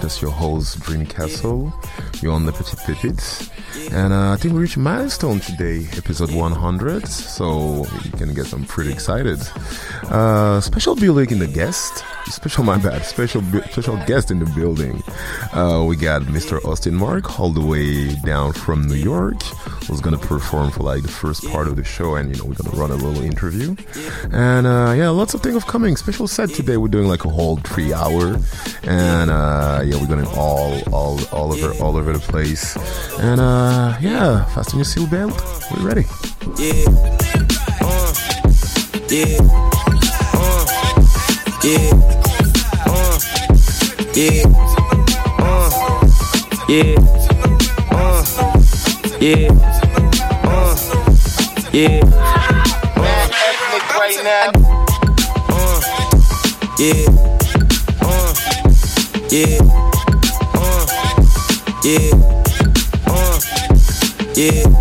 That's your host, Dream Castle. You're on the Petit Pipids. And uh, I think we reached milestone today, episode 100. So you can get I'm pretty excited. Uh, special building in the guest. Special, my bad. Special, special guest in the building. Uh, we got Mr. Austin Mark all the way down from New York. Was gonna perform for like the first part of the show, and you know we're gonna run a little interview. And uh, yeah, lots of things of coming. Special set today. We're doing like a whole three hour, and uh, yeah, we're gonna all all all over all over the place. And uh, yeah, fasten your seatbelt. We're ready. Yeah. Uh. Yeah. Uh. Yeah. Uh. Yeah. Uh. Yeah. Uh. Yeah. Uh. Yeah. Uh. Ethnic. Uh. Yeah. Yeah. Uh. Yeah. Uh. Yeah.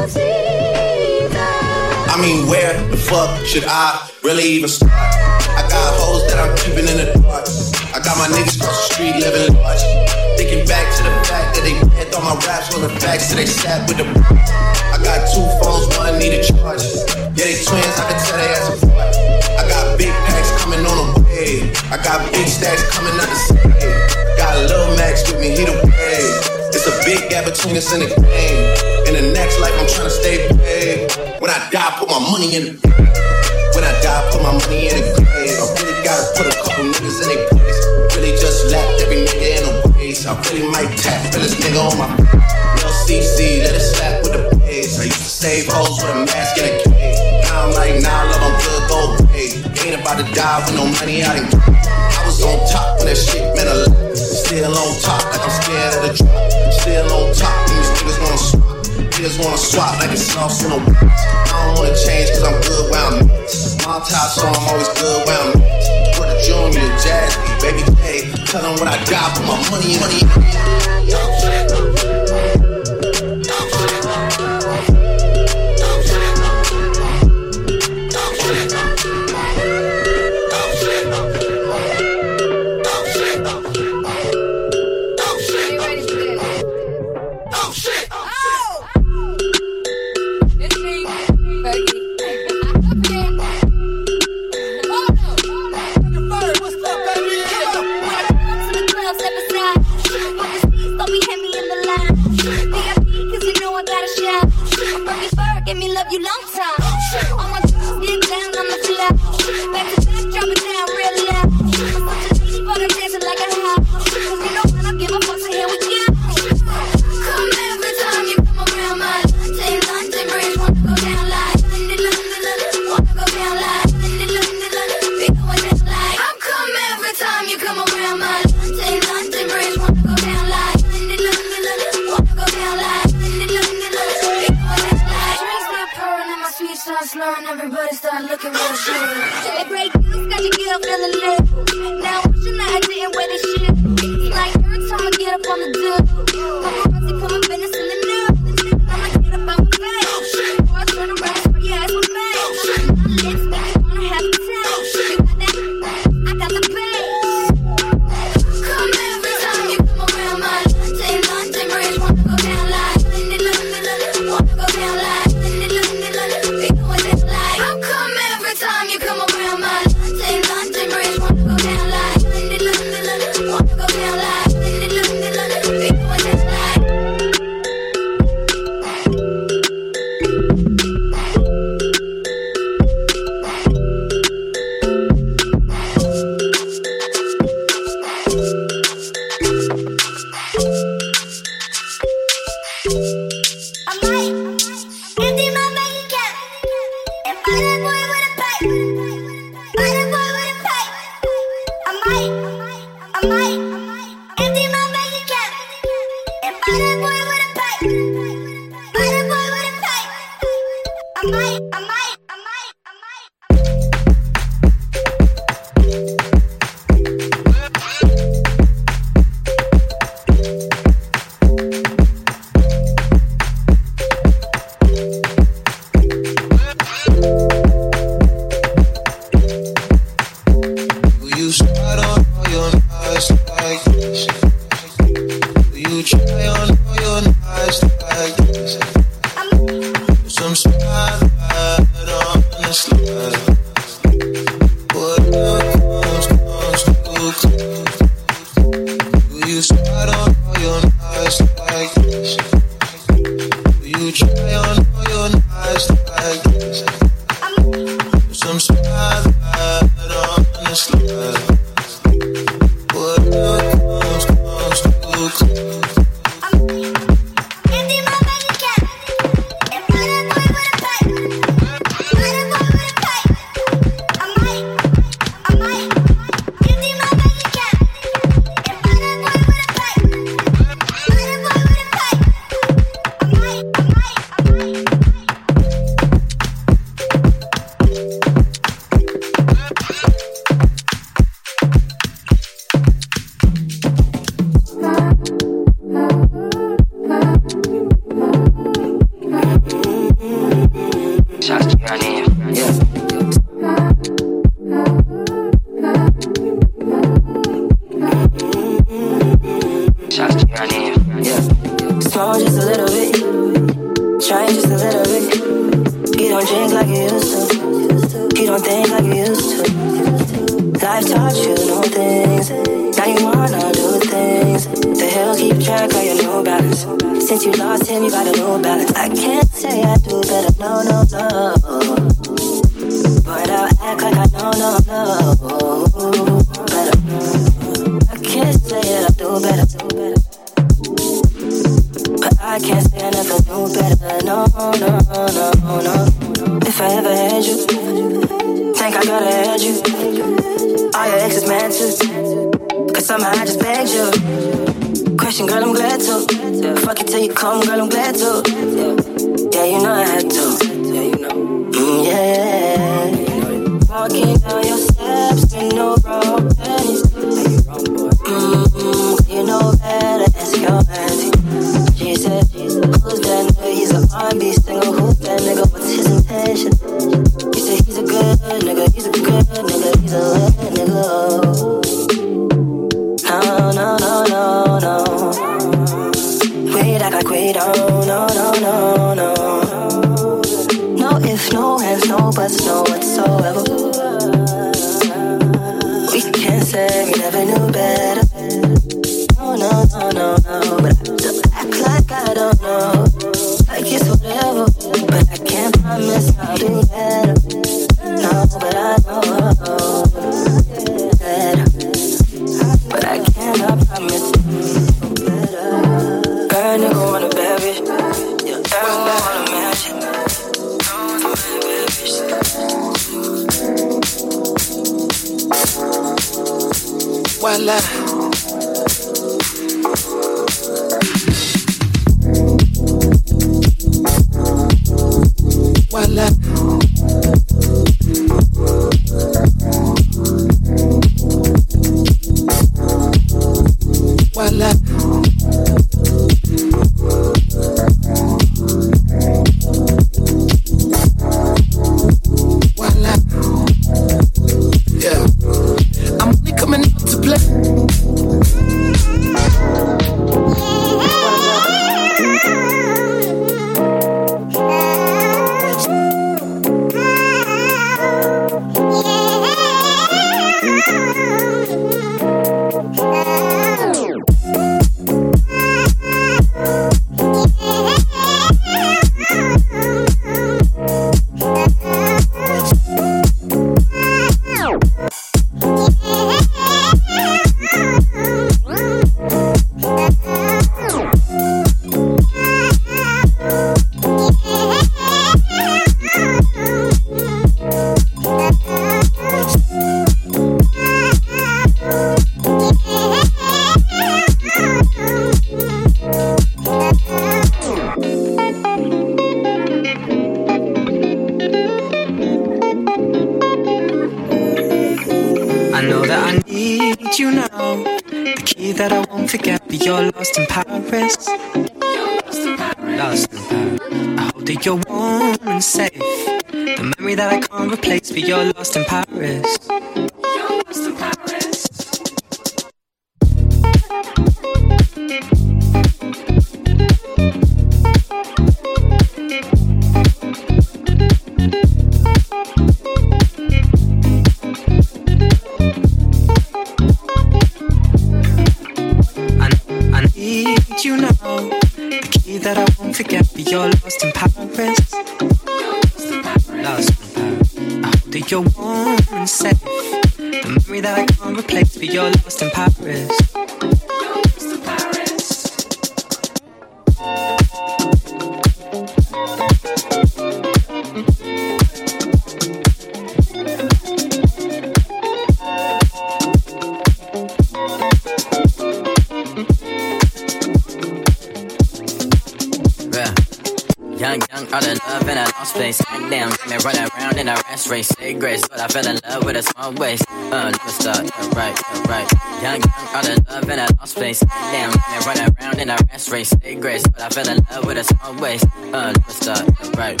officer, right?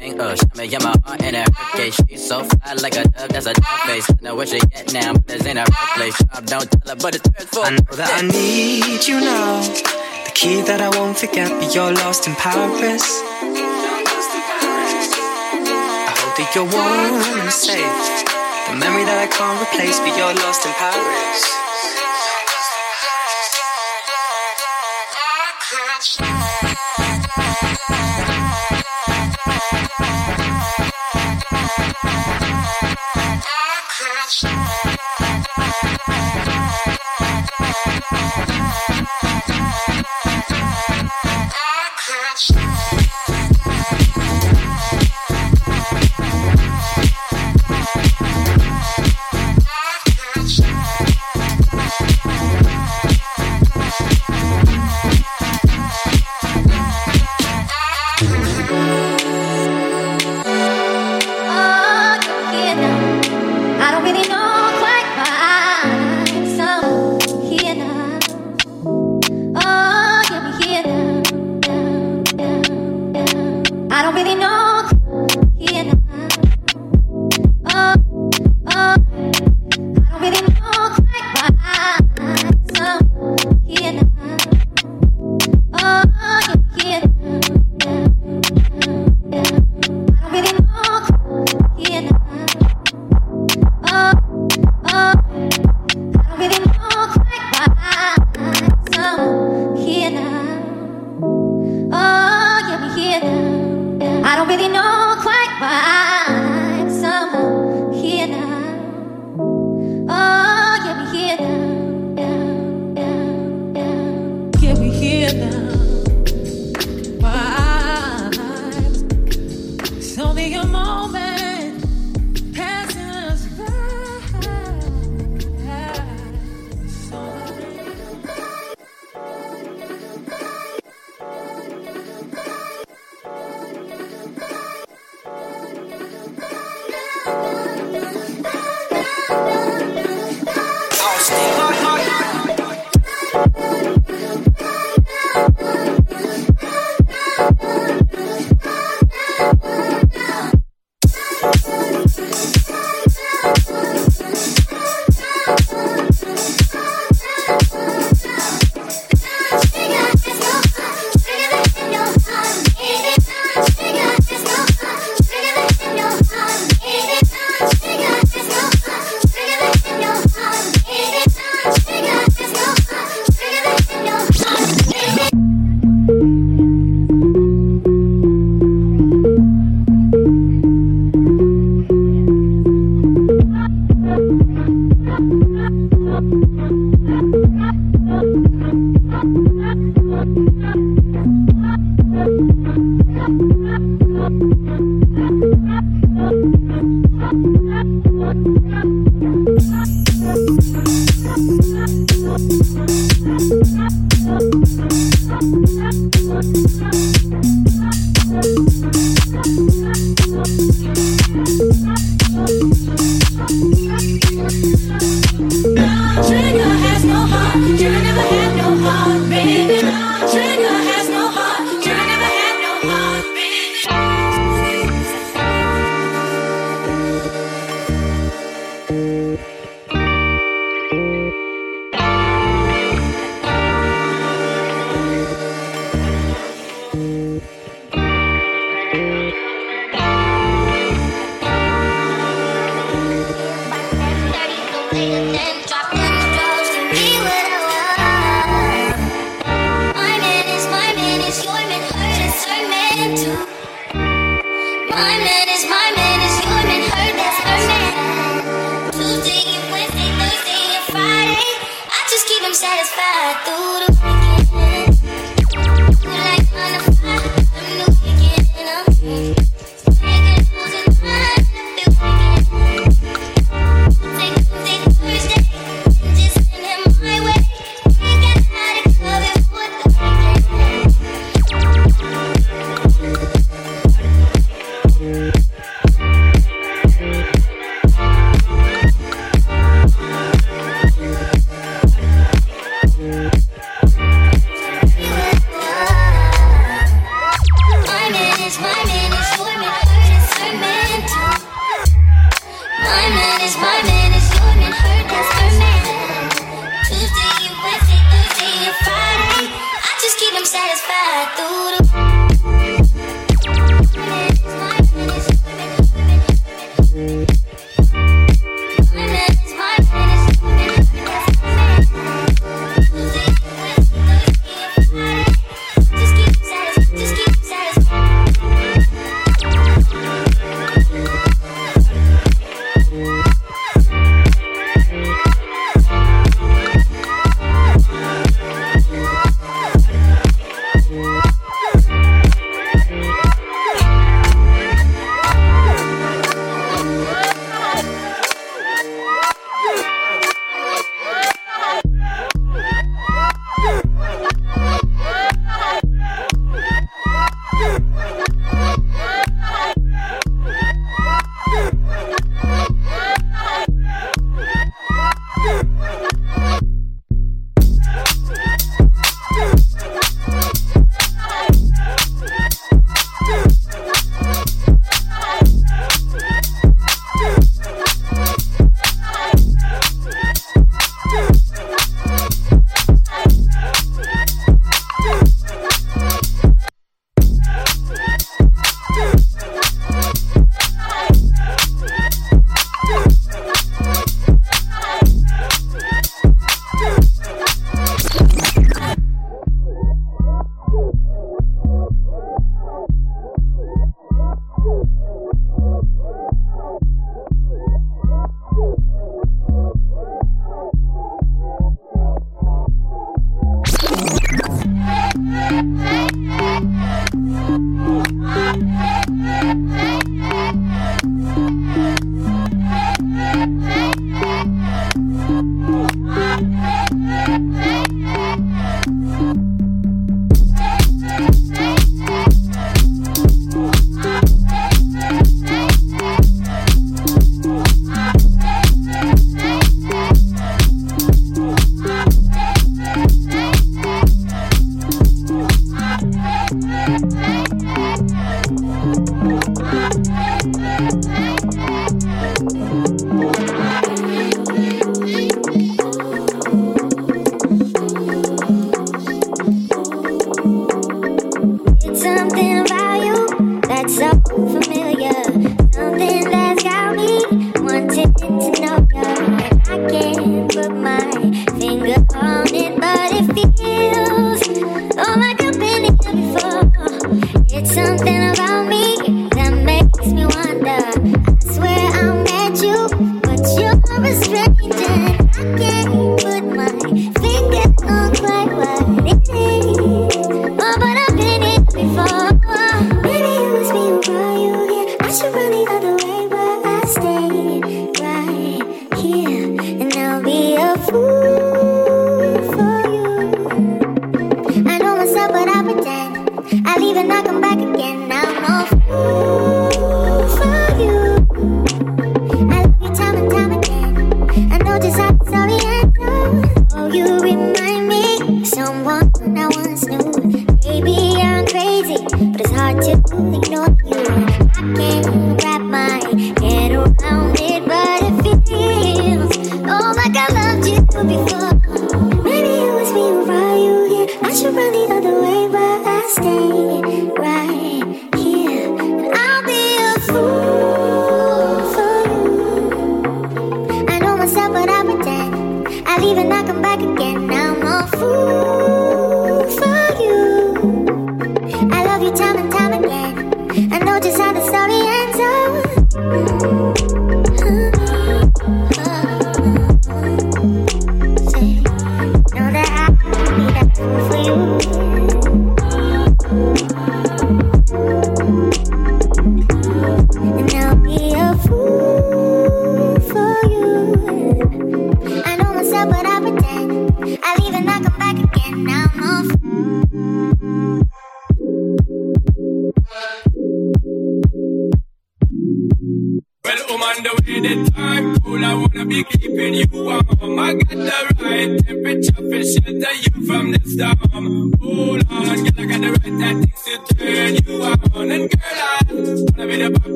Ain't uh, shot yeah, my aunt in that case. She's so fly like a dove, that's a dumb face. I know where she at now, but this ain't a her place. I don't tell her, but it's third. I know that I need you now. The key that I won't forget, but you're lost in Paris. I hope that you're warm and safe. The memory that I can't replace, but you're lost in Paris.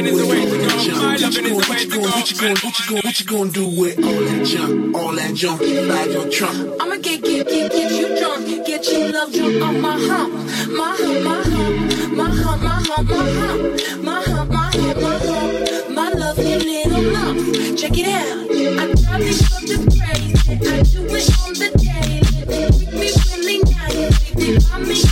loving is the way to go. My loving is the way to go. What you gonna, what you gonna, what you gonna do with all that junk, all that junk inside your trunk? I'ma get, get, get, get you drunk, get you love drunk on my hump, my hump, my hump, my hump, my hump, my hump, my hump, my hump, my hump, my lovely little lump. Check it out. I drive this these girls crazy. I do it on the daily. They treat me really nice. They buy me.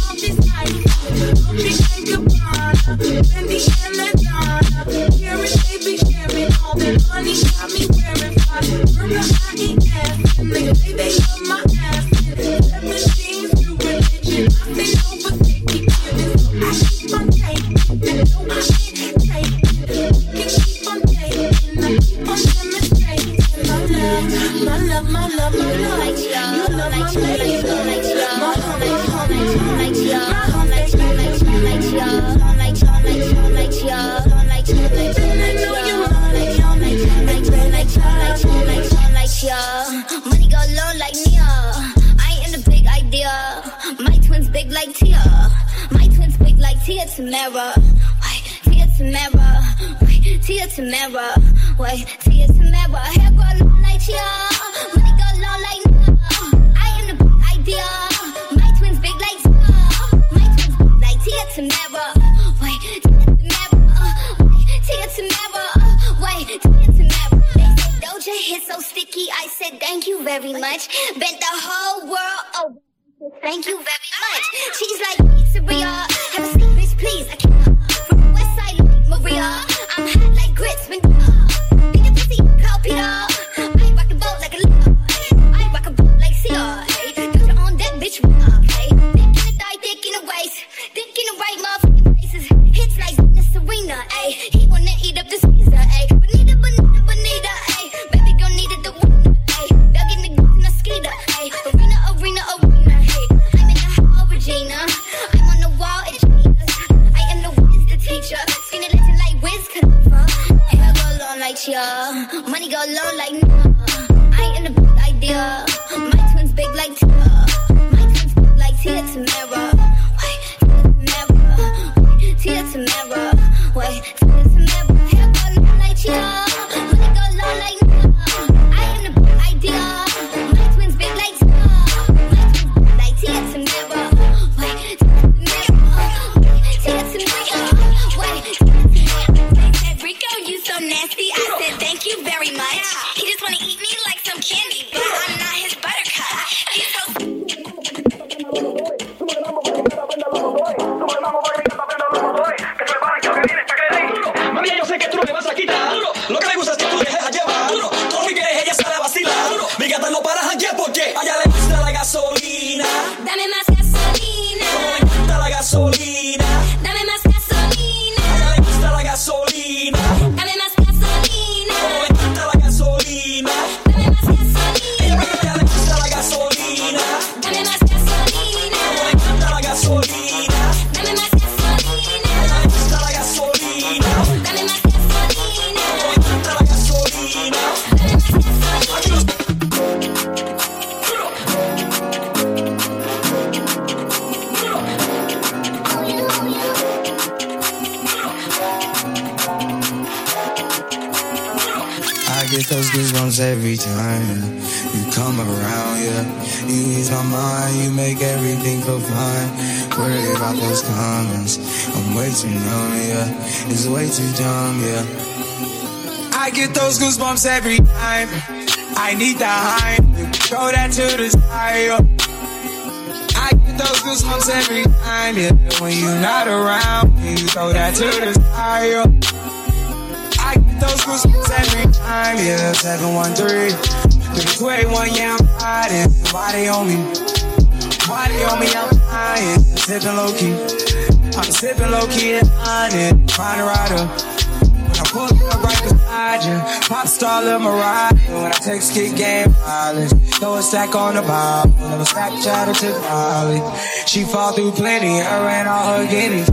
Stack on the. Never Snapchat to Molly. She fall through plenty, her and all her guineas.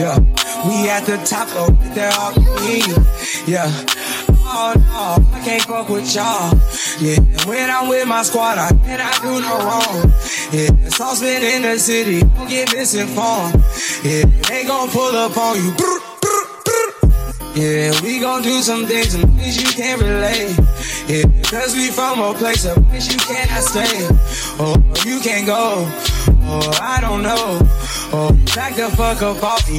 Yeah, we at the top, oh, though, they're all me. Yeah. Oh no, I can't fuck with y'all. Yeah, when I'm with my squad, I cannot do no wrong. Yeah, saucepan in the city, don't get misinformed. Yeah, they gon' pull up on you. Yeah, we gon' do some things, some things you can't relate. Yeah, cause we from a place, a place you cannot stay. Oh, you can't go. Oh, I don't know. Oh, back the fuck up off me.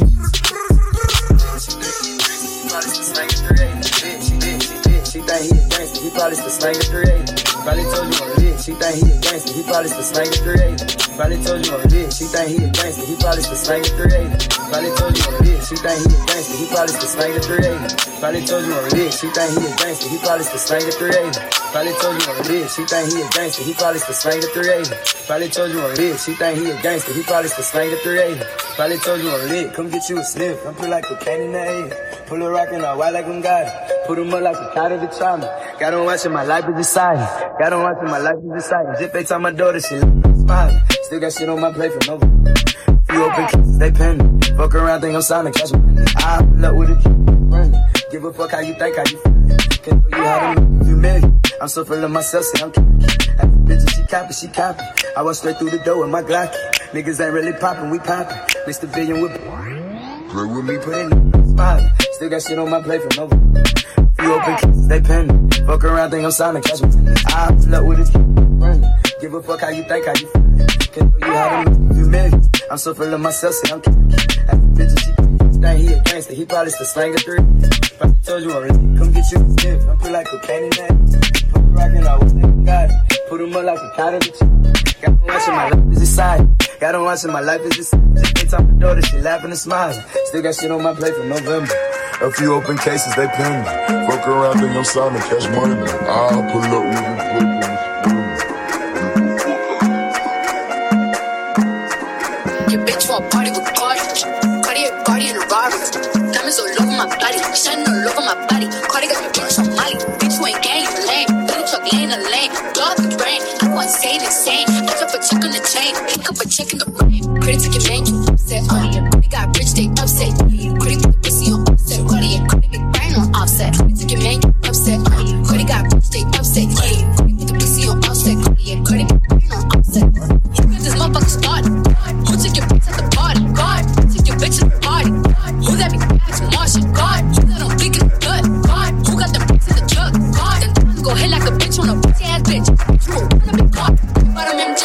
She think he a gangster, he probably still slanging 380. Probably told you I'm lit, she think he a gangster, he probably still slanging 380. Probably told you I'm lit, she think he a gangster, he probably still slanging 380. Probably told you I'm lit, she think he a gangster, he probably still slanging 380. Probably told you I'm lit, she think he a gangster, he probably still slanging 380. Probably told you I'm lit, she think he a gangster, he probably still slanging 380. Probably told you I'm she think he a gangster, he probably still slanging 380. Probably told you I'm lit, come get you a sniff, I'm put like cocaine in the air. Pull a rock and I white like I'm God. Put him up like a cat of the trauma. Got on watching my life is deciding. Got on watching my life is deciding. Zip they tell my daughter she smiling. Still got shit on my plate for no. Few open cases, they pending. Fuck around, think I'm signing cash. I up with a friend. Give a fuck how you think, how you feel. Can't tell you how to make you million. I'm so full of myself, say I'm. At the bitch, she copy, she copy. I walk straight through the door with my Glock. Niggas ain't really popping, we popping. Mr. Billion with Play with me, put in smile. Still got shit on my plate for no. Few open cases, they pending. Fuck around, think I'm signing cash. I up with a friend. Give a fuck how you think, how you feel. Can't tell you how to make you million. I'm so full of myself, say I'm kidding. At the bitch, she think he a gangster, he probably still slanging three. Probably told you I'm already, come get you a sniff. I feel like cocaine in that. rockin' out they got. It. Put 'em up like a cottage. Got them watching my life is exciting. Got them watching my life is exciting. Just they talk my daughter, she laughing and smiling. Still got shit on my plate from November. A few open cases, they pending. Fuck around in your side and catch money. I'll pull up with you. Body. Shining all over my body. Cardi got me on Molly. Bitch, you ain't gang, you lame. Little truck lane to lane. Dog the brain. I want insane, insane. Pick up a check on the chain. Pick up a check in the rain. Credit to your man, you upset. Uh, Cardi got rich, they upset. Cardi put the pussy on offset. Cardi, Cardi big brain on offset. Credit to your man, you upset. Uh, Cardi got rich, they upset. Cardi bitch. You gon'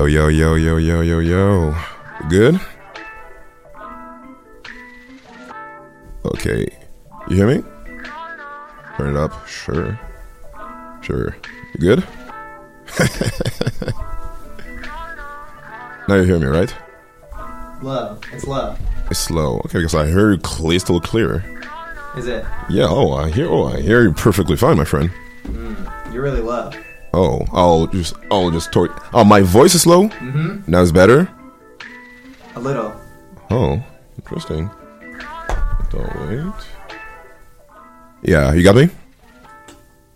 Yo, yo, yo, yo, yo, yo, yo. Good? Okay. You hear me? Turn it up. Sure. Sure. You good? now you hear me, right? Low. It's low. It's slow. Okay, because I hear you still clear. Is it? Yeah. Oh, I hear. Oh, I hear you perfectly fine, my friend. Mm, you're really low. Oh, I'll just, I'll just talk. Oh, my voice is low. Mhm. Now it's better. A little. Oh, interesting. Don't wait. Yeah, you got me.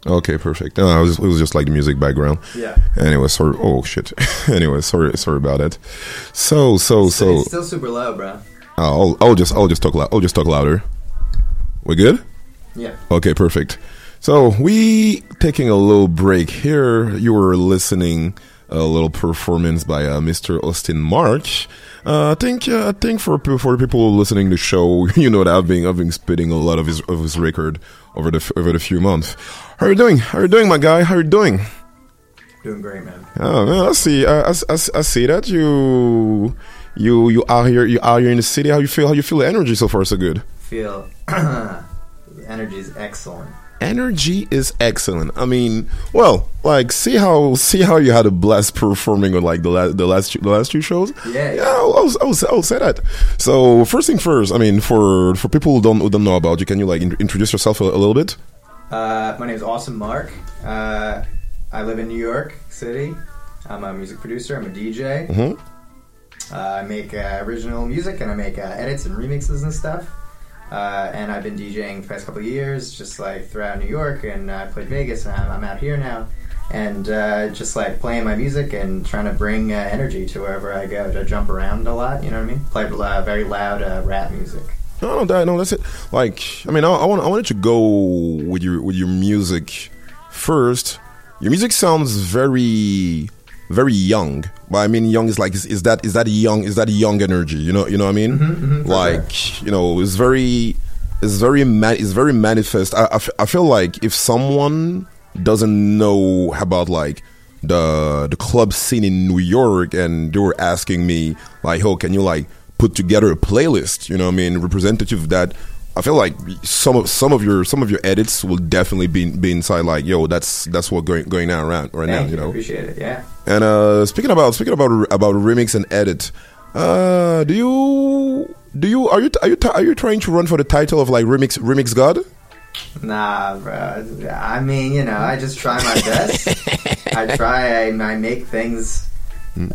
Okay, perfect. No, it was, it was just like the music background. Yeah. Anyway, sorry. Oh shit. anyway, sorry, sorry about it. So, so, so. It's still super low, bro. I'll, I'll just, I'll just talk loud. I'll just talk louder. We good? Yeah. Okay, perfect. So we taking a little break here. You were listening a little performance by uh, Mr. Austin March. Uh, I think uh, I think for for people listening to the show, you know that I've been I've been spitting a lot of his of his record over the over the few months. How you doing? How you doing, my guy? How you doing? Doing great, man. Oh man, I see. I, I, I, I see that you you you out here you out here in the city. How you feel? How you feel? The energy so far so good. Feel the energy is excellent. Energy is excellent. I mean, well, like see how see how you had a blast performing on like the last the last two, the last two shows. Yeah, yeah. I was I was I would say that. So first thing first. I mean, for for people who don't who don't know about you, can you like in, introduce yourself a, a little bit? Uh, my name is Awesome Mark. Uh, I live in New York City. I'm a music producer. I'm a DJ. Mhm. Uh, I make uh, original music and I make uh, edits and remixes and stuff. Uh, and I've been DJing the past couple of years, just like throughout New York. And I played Vegas, and I'm, I'm out here now. And uh, just like playing my music and trying to bring uh, energy to wherever I go. To jump around a lot, you know what I mean? Play uh, very loud uh, rap music. No, no, that, no, that's it. Like, I mean, I, I want I wanted to go with your with your music first. Your music sounds very very young. But I mean, young is like is, is that is that young is that young energy? You know, you know what I mean? mhm, for like, you know, it's very it's very ma- it's very manifest. I, I, f- I feel like if someone doesn't know about like the the club scene in New York and they were asking me like, "Oh, can you like put together a playlist?" You know, what I mean, representative of that. I feel like some of some of your some of your edits will definitely be be inside like, "Yo, that's that's what going going on around right now." You you. know, Appreciate it. Yeah. And uh, speaking about speaking about about remix and edit, uh, do you do you are you are you are you trying to run for the title of like remix remix god? Nah, bro. I mean, you know, I just try my best. I try. I, I make things.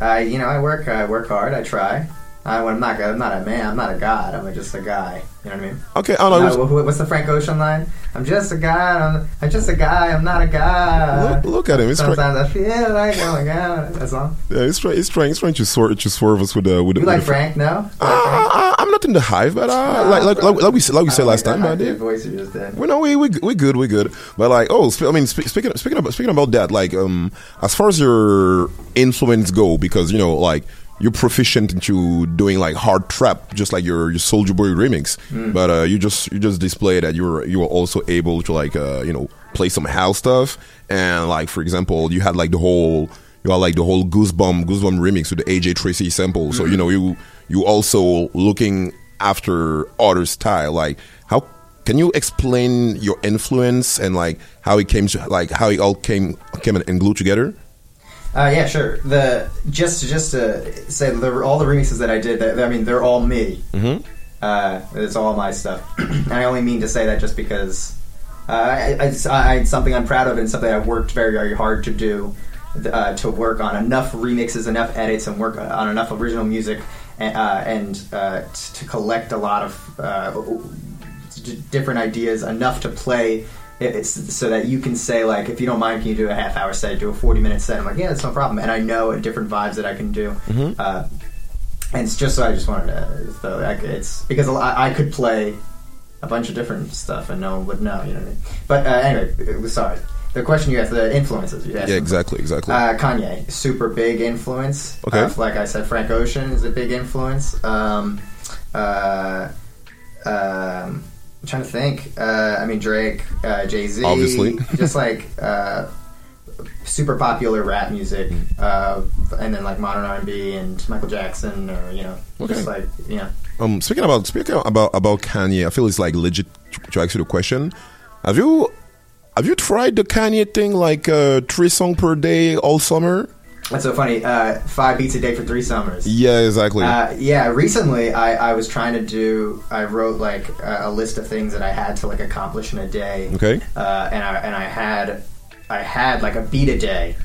I, you know, I work. I work hard. I try. I, I'm not. I'm not a man. I'm not a god. I'm just a guy. You know what I mean? Okay, I don't know. What's the Frank Ocean line? I'm just a guy. I'm, I'm just a guy. I'm not a guy. Look, look at him. Trying, Sometimes I feel like oh my god. That song. yeah, he's trying. He's trying. He's trying to swerve to swerve us with the with the. You with like the- Frank? No. Uh, I'm not in the hive, but uh, like, like, like like we said, like we said last time, I but like yeah. that voice you just did. We know we we we good we good, but like oh, sp- I mean sp- speaking speaking about speaking about that, like um, as far as your influence go, because you know like you're proficient into doing like hard trap, just like your your Soulja Boy remix, Mm. but uh, you just you just display that you're you were also able to like uh, you know play some house stuff, and like for example, you had like the whole you had like the whole Goosebump Goosebump remix with the AJ Tracey sample, so you know you you also looking after other style. Like how can you explain your influence and like how it came to like how it all came came and glued together Uh, yeah, sure. The just just to say the, all the remixes that I did, that, I mean, they're all me. mm-hmm. Uh, it's all my stuff. and I only mean to say that just because uh, I, I, it's, I, it's something I'm proud of and something I've worked very, very hard to do. Uh, to work on enough remixes, enough edits, and work on enough original music, and, uh, and uh, t- to collect a lot of uh, d- different ideas, enough to play. It- It's so that you can say like, if you don't mind, can you do a half hour set, do a forty minute set? I'm like, yeah, that's no problem, and I know different vibes that I can do. Mhm. Uh, and it's just so I just wanted to, so like, it's because a I could play a bunch of different stuff and no one would know, you know what I mean? But uh, anyway, sorry. The question you asked, the influences you asked. yeah exactly exactly Uh, Kanye, super big influence. Okay. Uh, like I said, Frank Ocean is a big influence. Um, uh, um, I'm trying to think. Uh, I mean, Drake, uh, Jay Z, Obviously. just like uh, super popular rap music, Mm. uh, and then like modern R and B and Michael Jackson, or you know, just like you know. um speaking about speaking about about Kanye I feel it's like legit to, to ask you the question have you have you tried the Kanye thing like uh, three song per day all summer That's so funny. Uh, five beats a day for three summers. yeah exactly Uh, yeah, recently I, I was trying to do. I wrote like a, a list of things that I had to like accomplish in a day. Okay. Uh, and I and I had I had like a beat a day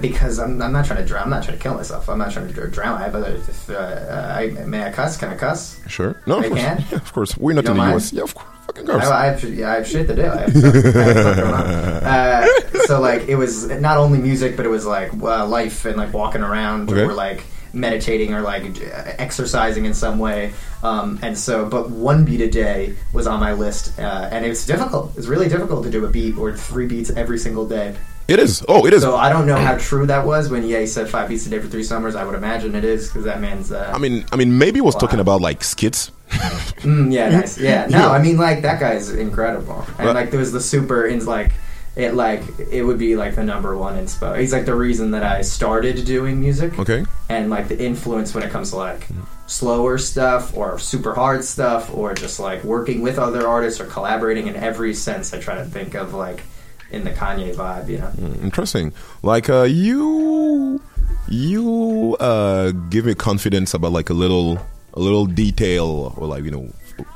because I'm, I'm not trying to drown. I'm not trying to kill myself. I'm not trying to drown. I. If, uh, uh, I, may I cuss? Can I cuss? sure no of course can? yeah, of course we're not in the mind? US yeah of course fucking course I, I, have, yeah, I have shit to do. I have stuff, I have stuff going on. Uh, so like it was not only music, but it was like uh, life and like walking around Okay. or like meditating or like j- exercising in some way. Um, and so, but one beat a day was on my list, uh, and it's difficult. It's really difficult to do a beat or three beats every single day. It is oh it is So I don't know how true that was when Ye said five beats a day for three summers. I would imagine it is because that man's. Uh, I mean I mean maybe he was talking about like skits Mm, yeah, nice. Yeah, no, Yeah. I mean like that guy's incredible, and Right. like there was the super in like it like it would be like the number one inspo. He's like the reason that I started doing music. Okay. And like the influence when it comes to like slower stuff or super hard stuff or just like working with other artists or collaborating in every sense I try to think of like in the Kanye vibe, you know. Mm, Interesting. Like uh, you, you uh, give me confidence about like a little, a little detail, or like you know,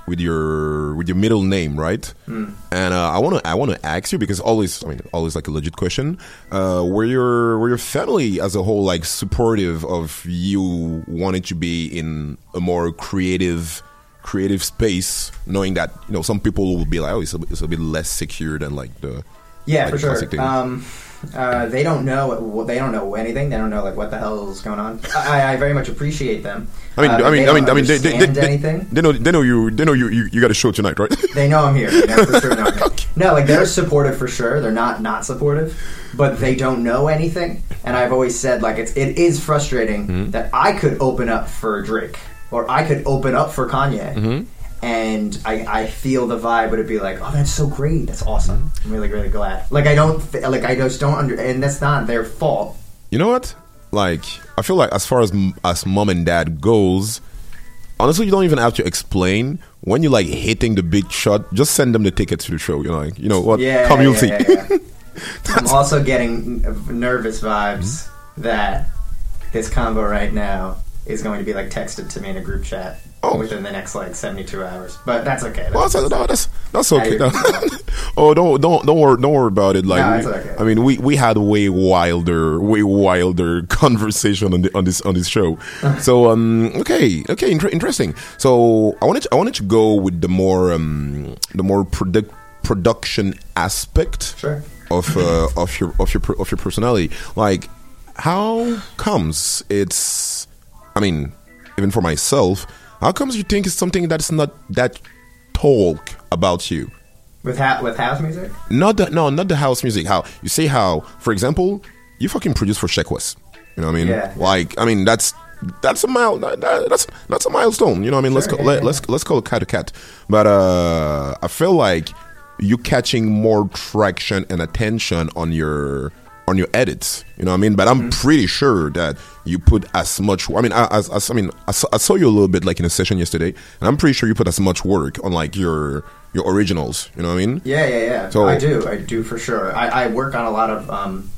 with your with your middle name, right? Mm. And uh, I want to I want to ask you because always I mean always like a legit question. Uh, were your were your family as a whole like supportive of you wanting to be in a more creative creative space, knowing that you know some people will be like oh it's a, it's a bit less secure than like the Yeah, like for sure. Um, uh, they don't know. They don't know anything. They don't know like what the hell is going on. I, I very much appreciate them. I mean, Uh, I mean, I mean, I mean, they, they, they, they, anything. they know, they know you, they know you, you, you got a show tonight, right? They know I'm here. Know for sure know I'm here. No, like they're supportive for sure. They're not not supportive, but they don't know anything. And I've always said like it's it is frustrating Mm-hmm. that I could open up for Drake or I could open up for Kanye. Mm-hmm. And I, I feel the vibe would it be like, oh, that's so great, that's awesome. Mm-hmm. I'm really, really glad. Like I don't, th- like I just don't under, and that's not their fault. You know what? Like, I feel like as far as as mom and dad goes, honestly, you don't even have to explain. When you're like hitting the big shot, just send them the tickets to the show. You know, like, you know what? Yeah, Come, you'll yeah, see. yeah. I'm also getting nervous vibes Mm-hmm. that this combo right now is going to be like texted to me in a group chat within the next like 72 hours. But that's okay. Oh. Well, That's, that's, no, that's that's okay. you're- oh, don't don't don't worry don't worry about it. Like, No, we- okay. I mean, we, we had way wilder, way wilder conversation on the, on this on this show. so, um, okay, okay, inter- interesting. So, I wanted to, I wanted to go with the more um the more product production aspect Sure. of uh, of your of your of your personality. Like, how comes it's? I mean, even for myself, how comes you think it's something that's not that talk about you? with ha- with house music. Not the no, not the house music. How you say how? For example, you fucking produce for Sheck Wes. You know what I mean? Yeah. Like, I mean, that's that's a mile. that- that- that's that's a milestone. You know what I mean? let's Sure, call, yeah, let, yeah. let's let's call it cat a cat. But uh, I feel like you catching more traction and attention on your on your edits. You know what I mean? But I'm Mm-hmm. pretty sure that you put as much. I mean, I, as, as, I mean, I saw, I saw you a little bit like in a session yesterday, and I'm pretty sure you put as much work on like your your originals. You know what I mean? Yeah, yeah, yeah. So- I do. I do for sure. I, I work on a lot of. Um,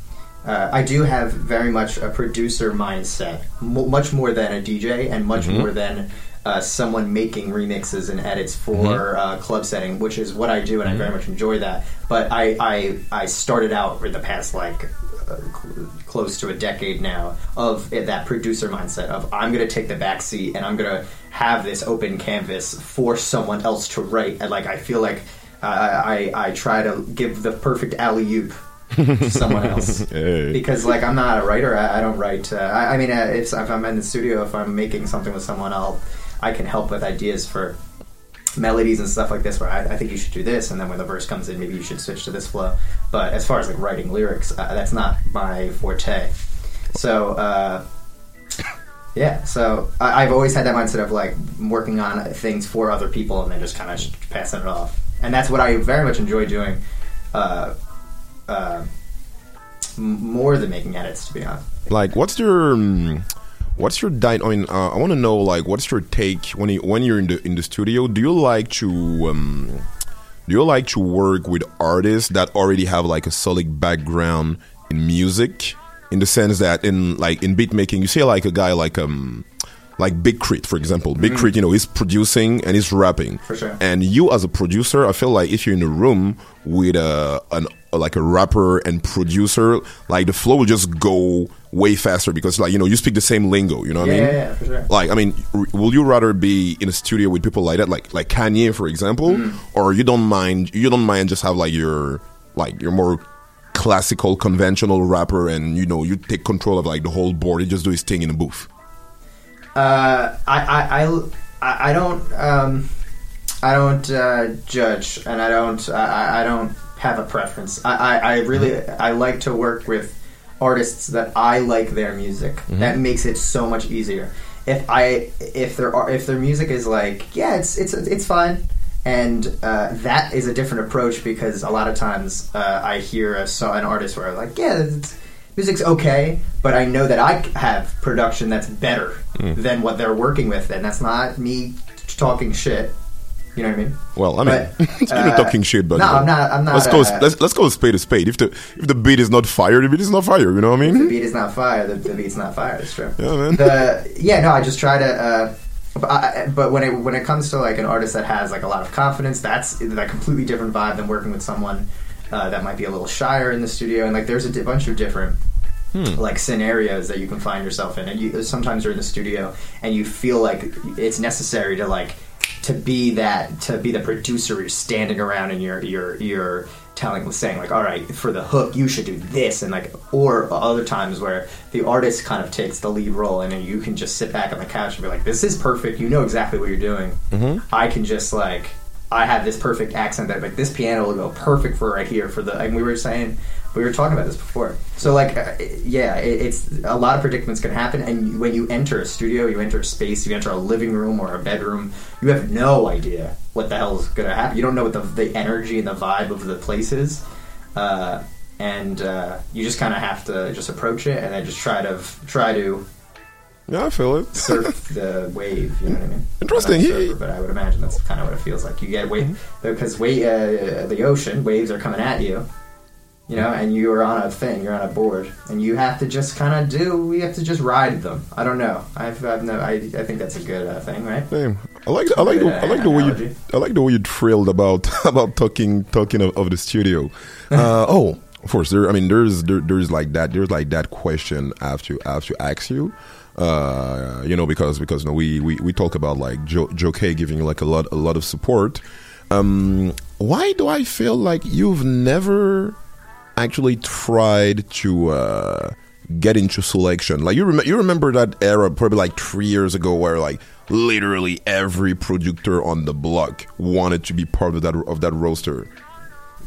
uh, I do have very much a producer mindset, m- much more than a DJ, and much Mhm. more than uh, someone making remixes and edits for Mhm. uh, club setting, which is what I do, and I very much enjoy that. But I, I, I started out in the past like uh, cl- close to a decade now of that producer mindset of I'm going to take the back seat and I'm going to have this open canvas for someone else to write. And like I feel like uh, I, I try to give the perfect alley oop to someone else Hey. because like I'm not a writer. I, I don't write. Uh, I, I mean, uh, if, if I'm in the studio, if I'm making something with someone, I'll I can help with ideas for melodies and stuff like this. Where I, I think you should do this, and then when the verse comes in, maybe you should switch to this flow. But as far as like writing lyrics, uh, that's not my forte. So. Uh, yeah, so I, I've always had that mindset of like working on things for other people and then just kind of passing it off, and that's what I very much enjoy doing. Uh, uh, more than making edits, to be honest. like what's your um, what's your diet i mean uh, i want to know like what's your take when you when you're in the in the studio do you like to um do you like to work with artists that already have like a solid background in music in the sense that in like in beat making you see like a guy like um like Big K.R.I.T., for example. Big Mhm. K.R.I.T., you know, he's producing and he's rapping. For sure. And you, as a producer, I feel like if you're in a room with a an like a rapper and producer, like the flow will just go way faster because, like, you know, you speak the same lingo. You know what I mean? yeah, yeah, for sure. Like, I mean, r- will you rather be in a studio with people like that, like like Kanye, for example, Mm. or you don't mind you don't mind just have like your like your more classical conventional rapper and you know you take control of like the whole board you just do his thing in a booth Uh, I, I, I, I don't, um, I don't uh, judge, and I don't, I, I don't have a preference. I, I, I really, I like to work with artists that I like their music. Mhm. That makes it so much easier. If I, if their, if their music is like, yeah, it's, it's, it's fine. and uh, that is a different approach because a lot of times uh, I hear a so- an artist where I'm like, yeah, it's, music's okay, but I know that I have production that's better Mm. than what they're working with, and that's not me talking shit. You know what I mean? Well, I mean, But, you're not uh, talking shit, but no, I'm not- I'm not, Let's go. uh, let's let's go spade a spade. If the if the beat is not fire, the beat is not fire. You know what I mean? the beat is not fire. The, the beat's not fire. That's true. Yeah, man. The, yeah, no, I just try to. Uh, but, I, but when it when it comes to like an artist that has like a lot of confidence, that's a completely different vibe than working with someone uh, that might be a little shyer in the studio. And like, there's a bunch of different Hmm. like scenarios that you can find yourself in, and you sometimes you're in the studio and you feel like it's necessary to like to be that to be the producer who's standing around and you're you're you're telling saying like all right for the hook you should do this and like or other times where the artist kind of takes the lead role and then you can just sit back on the couch and be like this is perfect you know exactly what you're doing Mm-hmm. I can just like I have this perfect accent that like this piano will go perfect for right here for the and we were saying we were talking about this before so like uh, yeah it, it's a lot of predicaments can happen and when you enter a studio you enter a space you enter a living room or a bedroom you have no idea what the hell is going to happen you don't know what the, the energy and the vibe of the place is uh, and uh, you just kind of have to just approach it and then just try to try to Yeah, I feel it. surf the wave. You know what I mean? Interesting. I'm not a He- surfer, but I would imagine that's kind of what it feels like. You get wave because wait, uh, the ocean waves are coming at you. You know, and you are on a thing. You're on a board, and you have to just kind of do. You have to just ride them. I don't know. I've, I've no. I, I think that's a good uh, thing, right? Same. I like I like the, I like the way you I like the way you thrilled about about talking talking of, of the studio. Uh, oh, of course. There. I mean, there's there, there's like that. There's like that question I have to I have to ask you. Uh, you know, because because you know, we, we we talk about like Joe Joe K giving you like a lot a lot of support. Um, why do I feel like you've never actually tried to uh, get into Soulection. Like you, rem- you remember that era, probably like three years ago, where like literally every producer on the block wanted to be part of that of that roster.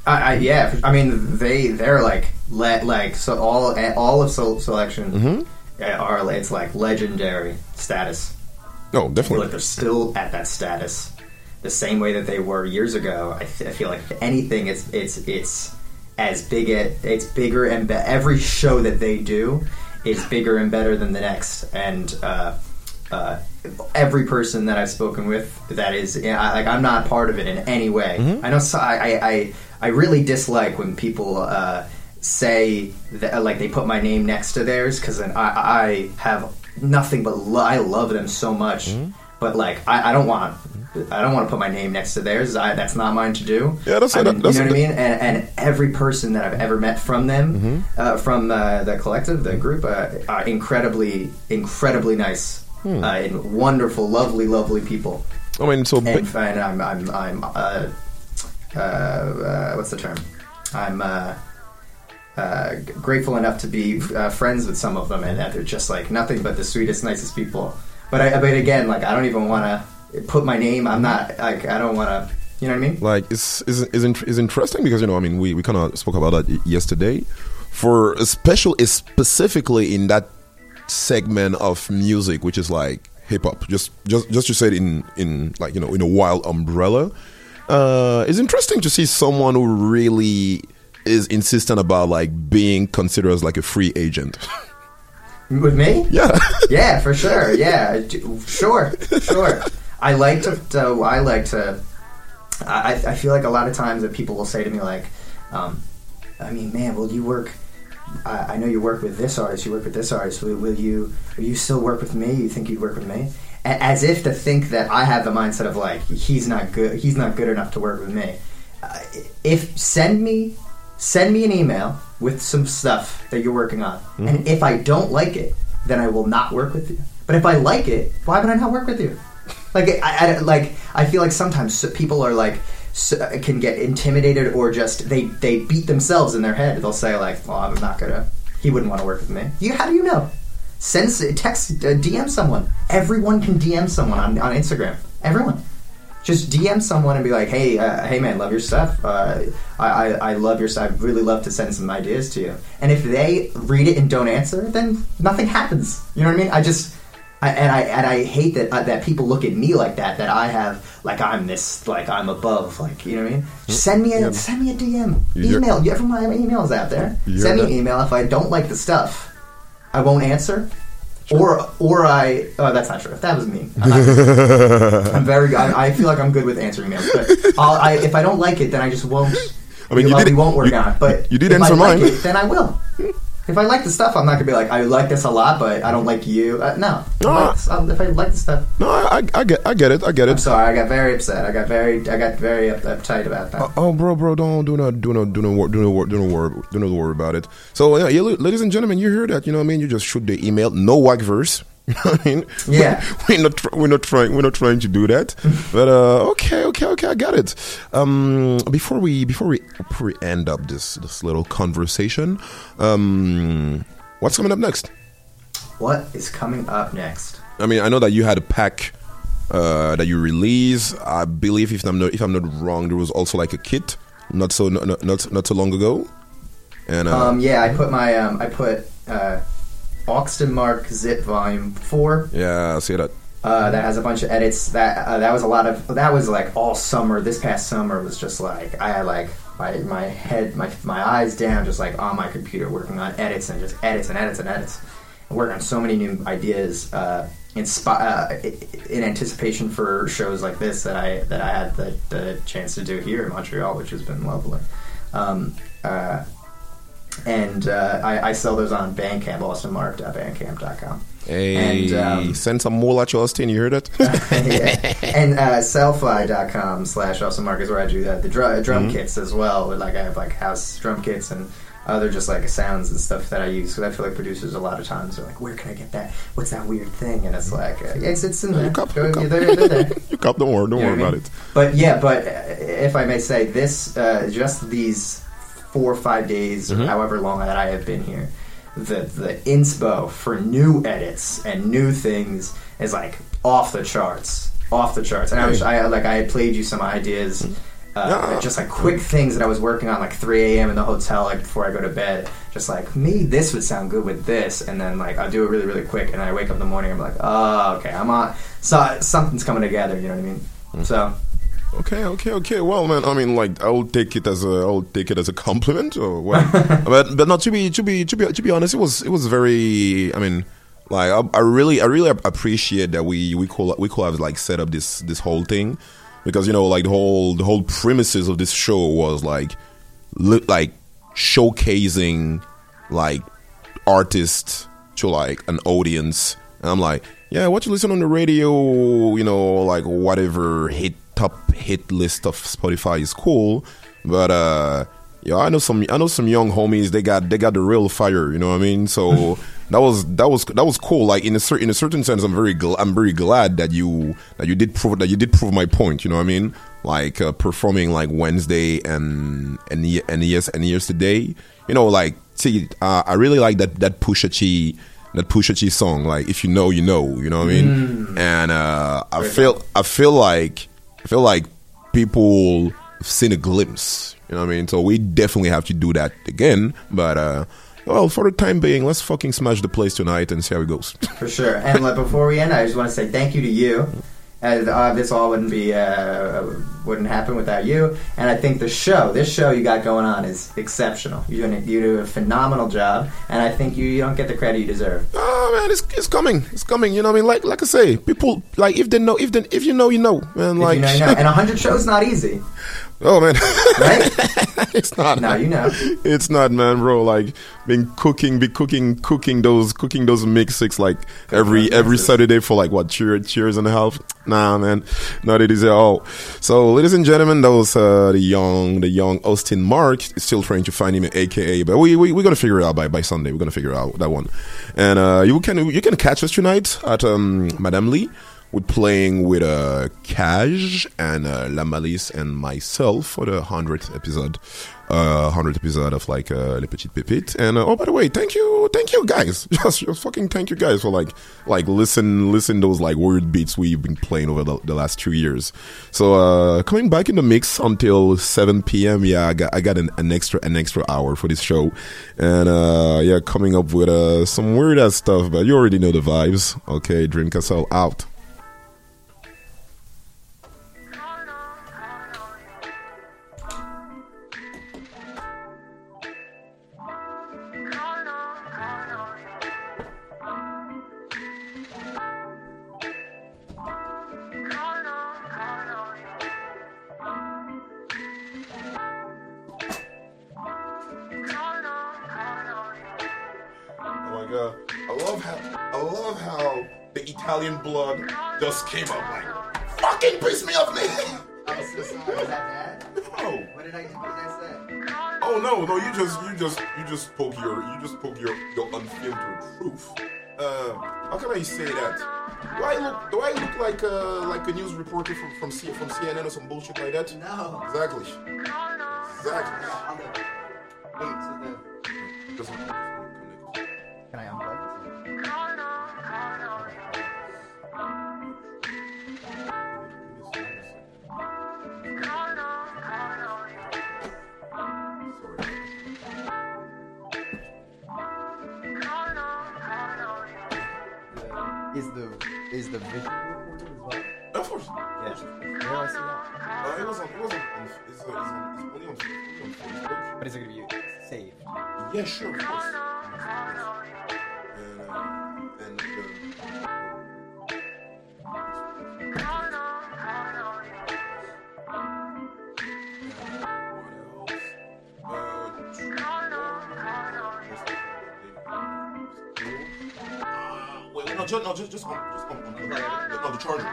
I, I, yeah, I mean they they're like le- like so all all of Soulection Mm-hmm. uh, are it's like legendary status. Oh, definitely. like they're still at that status, the same way that they were years ago. I, th- I feel like if anything, it's it's it's as big it's bigger and be- every show that they do is bigger and better than the next, and uh, uh, every person that I've spoken with that is yeah, I- like I'm not part of it in any way. Mm-hmm. I know so I, I I I really dislike when people. Uh, say that like they put my name next to theirs because then I, I have nothing but lo- I love them so much Mm-hmm. but like I, I don't want I don't want to put my name next to theirs I, that's not mine to do Yeah, that's- I mean, that's- you know what I mean and, and every person that I've ever met from them Mm-hmm. uh, from uh, the collective the group uh, are incredibly incredibly nice Hmm. uh, and wonderful lovely lovely people I mean, so and, and I'm I'm I'm uh, uh, uh, what's the term? I'm uh, uh, grateful enough to be uh, friends with some of them, and that they're just like nothing but the sweetest, nicest people. But I, but again, like I don't even want to put my name. I'm not like I don't want to. You know what I mean? like it's is is, is interesting because you know I mean we, we kind of spoke about that yesterday for a special is specifically in that segment of music which is like hip hop just just just to say it in in like you know in a wild umbrella uh it's interesting to see someone who really is insistent about like being considered as like a free agent With me? Yeah. yeah, for sure. Yeah, sure, sure. I like to. to I like to. I, I feel like a lot of times that people will say to me like, um, I mean, man, will you work? I, I know you work with this artist. You work with this artist. Will, will you? Will you still work with me? You think you'd work with me? A- As if to think that I have the mindset of like he's not good. He's not good enough to work with me. Uh, if send me send me an email with some stuff that you're working on, and if I don't like it, then I will not work with you. But if I like it, why would I not work with you? Like I, I like I feel like sometimes people are like can get intimidated or just they they beat themselves in their head. They'll say like, "Well, I'm not gonna. He wouldn't want to work with me." You how do you know? Send text uh, DM someone. Everyone can DM someone on, on Instagram. Everyone. Just DM someone and be like, "Hey, uh, hey, man, love your stuff. Uh, I, I, I love your stuff. I'd really love to send some ideas to you." And if they read it and don't answer, then nothing happens. You know what I mean? I just, I, and I and I hate that uh, that people look at me like that. That I have like I'm this like I'm above. Like you know what I mean? Just send me a Yeah. send me a DM, You're- email. You ever my emails out there? Send me an email if I don't like the stuff. I won't answer. Or or I oh that's not true. If that was me. I'm, not- I'm very. I, I feel like I'm good with answering emails, but I'll, I, if I don't like it, then I just won't. I mean, you we did- won't work you- on it. But you did if answer I like mine. it, then I will. If I like the stuff, I'm not gonna be like I like this a lot, but I don't like you. Uh, no, If I like I'll- if I like the stuff. No, I, I get, I get it, I get it. I'm sorry, I got very upset. I got very, I got very up, uptight about that. Oh, bro, bro, don't do not, do not, do not, wor- do not, wor- do not worry, do not worry about it. So, yeah, la- ladies and gentlemen, you hear that? You know what I mean? You just shoot the email, no whack verse. You know what I mean? Yeah. we're not, tr- we're not trying, we're not trying to do that. but uh, okay, okay, okay, I got it. Um, before we, before we, we end up this, this little conversation, um, what's coming up next? What is coming up next? I mean, I know that you had a pack uh, that you release. I believe, if I'm not if I'm not wrong, there was also like a kit not so not not, not, not so long ago. And uh, Um, yeah, I put my, um, I put uh, Austin Mark Zip Volume Four. yeah, I see that. Uh, that has a bunch of edits. That uh, that was a lot of. That was like all summer. This past summer was just like I had like my my head, my my eyes down, just like on my computer, working on edits and just edits and edits and edits, and working on so many new ideas. Uh, inspi- uh, in anticipation for shows like this that I that I had the, the chance to do here in Montreal, which has been lovely. Um, uh, and uh, I, I sell those on Bandcamp, austinmark.bandcamp.com. Hey, And, um, send some more at Austin. You heard it? yeah. And uh, sellfy.com slash Austin Mark is where I do that. The drum, drum Mhm. kits as well. Like I have like house drum kits and other just like sounds and stuff that I use because I feel like producers a lot of times are like, where can I get that? What's that weird thing? And it's like, uh, it's it's in there. Go- they're- they're there. you cop, don't worry, don't You know worry about mean? it. But yeah, but uh, if I may say, this uh, just these four or five days, Mm-hmm. or however long that I have been here, the the inspo for new edits and new things is like off the charts, off the charts. And I was I like I had played you some ideas. Uh, just like quick things that I was working on, like 3 a.m. in the hotel, like before I go to bed. Just like maybe this would sound good with this, and then like I'll do it really, really quick, and I wake up in the morning, I'm like, oh, okay, I'm on. So something's coming together. You know what I mean? So Okay, okay, okay. Well, man, I mean, like, I'll take it as a, I'll take it as a compliment, or what? but, but not to be, to be, to be, to be honest, it was, it was very. I mean, like, I, I really, I really appreciate that we, we could, we could have like set up this, this whole thing, because you know, like the whole, the whole premises of this show was like, li- like showcasing, like, artists to like an audience, and I'm like, yeah, what you listen on the radio, you know, like whatever hit top hit list of Spotify is cool, but uh, yeah, I know some, I know some young homies. They got, they got the real fire. You know what I mean? So that was, that was, that was cool. Like in a certain, in a certain sense, I'm very, gl- I'm very glad that you, that you did prove, that you did prove my point. You know what I mean? Like uh, performing like Wednesday and and and yes and yesterday. You know, like see, uh, I really like that that Pusha T that Pusha T song. Like if you know, you know. You know what I mean? Mm. And uh, I feel I feel like I feel like people have seen a glimpse. You know what I mean? So we definitely have to do that again. But uh, well, for the time being, let's fucking smash the place tonight and see how it goes. For sure. And like, before we end, I just want to say thank you to you. And uh, this all wouldn't be uh, wouldn't happen without you. And I think the show, this show you got going on, is exceptional. You're doing you do a phenomenal job, and I think you, you don't get the credit you deserve. Oh man, it's, it's coming. It's coming. You know what I mean? Like like I say, people like if they know if they if you know you know, man. Like you know, you know. And hundred shows not easy, oh man, right? it's not. No, you know. It's not, man, bro. Like been cooking, be cooking, cooking those, cooking those mixes like every every Saturday for like what cheer, cheers and a half. Nah, man, not it is at all. So, ladies and gentlemen, that was uh, the young, the young Austin Mark. Still trying to find him, AKA, but we we we're gonna figure it out by by Sunday. We're gonna figure out that one. And uh, you can you can catch us tonight at um, Madame Lee with playing with uh, Kaj and uh, La Malice and myself for the hundredth episode, uh, hundredth episode of like uh, Les Petites Pépites. And uh, oh, by the way, thank you, thank you guys, just, just fucking thank you guys for like like listen listen those like weird beats we've been playing over the, the last two years. So uh, coming back in the mix until seven p.m. Yeah, I got I got an, an extra an extra hour for this show, and uh, yeah, coming up with uh, some weird ass stuff. But you already know the vibes. Okay, Dream Castle out. Italian blood just came up like fucking piss me off, nigga. I'm so sorry. Is that bad? No. What did I What did I say? Oh no, no, you just you just you just poke your you just poke your your unfiltered truth. Uh how can I say that? Do I look do I look like uh like a news reporter from from, C, from CNN or some bullshit like that? No. Exactly. Exactly. Wait, so the. Can I unplug Is the is the visual recorded as well? Of course. Yeah. Where do I see that? Uh, it was on, it was on, it's, it's, uh, it's, on, it's only on, it's only on Facebook. But is it gonna be saved? Yeah, sure, of course. And, uh, just, no, just, just on, just on, on, on, no, the charger.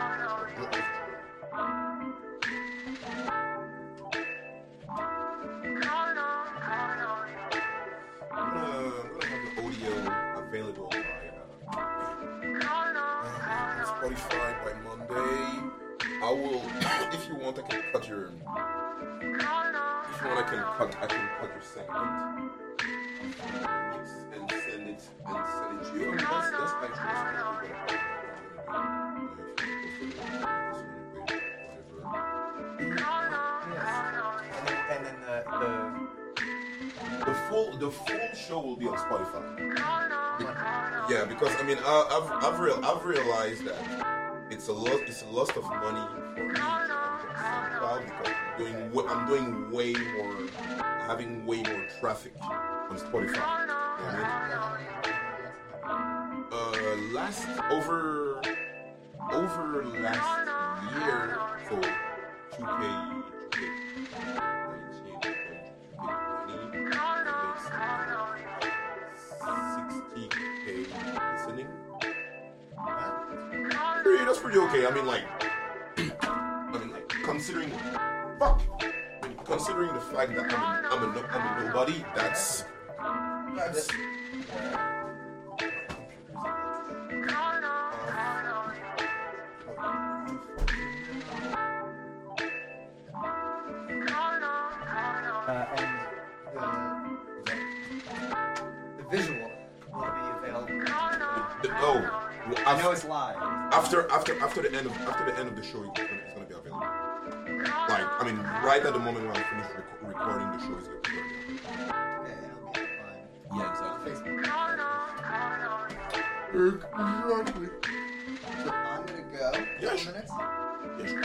Gonna have the audio available by uh, Spotify by Monday. I will, if you want, I can cut your. If you want, I can cut. I can cut your segment and send it and send it to you. That's that's I'm And then, the, full the full show will be on Spotify. Yeah, because I mean I, I've I've real I've realized that it's a lot it's a loss of money for me I'm doing I'm doing way more having way more traffic on Spotify. Uh, last over over last year for 2K 60k listening. Pretty, that's pretty okay. I mean, like, I mean, like, considering, fuck, I mean, considering the fact that I'm a, I'm a, I'm a nobody, that's, uh, and the, visual will be available. Oh, I know it's live. After after after the end of after the end of the show, it's gonna, it's gonna be available. Like I mean, right at the moment when I finish rec- recording the show, it's gonna be available. Yeah, exactly. Exactly. So I'm gonna go. Yeah, Two minutes. Yeah.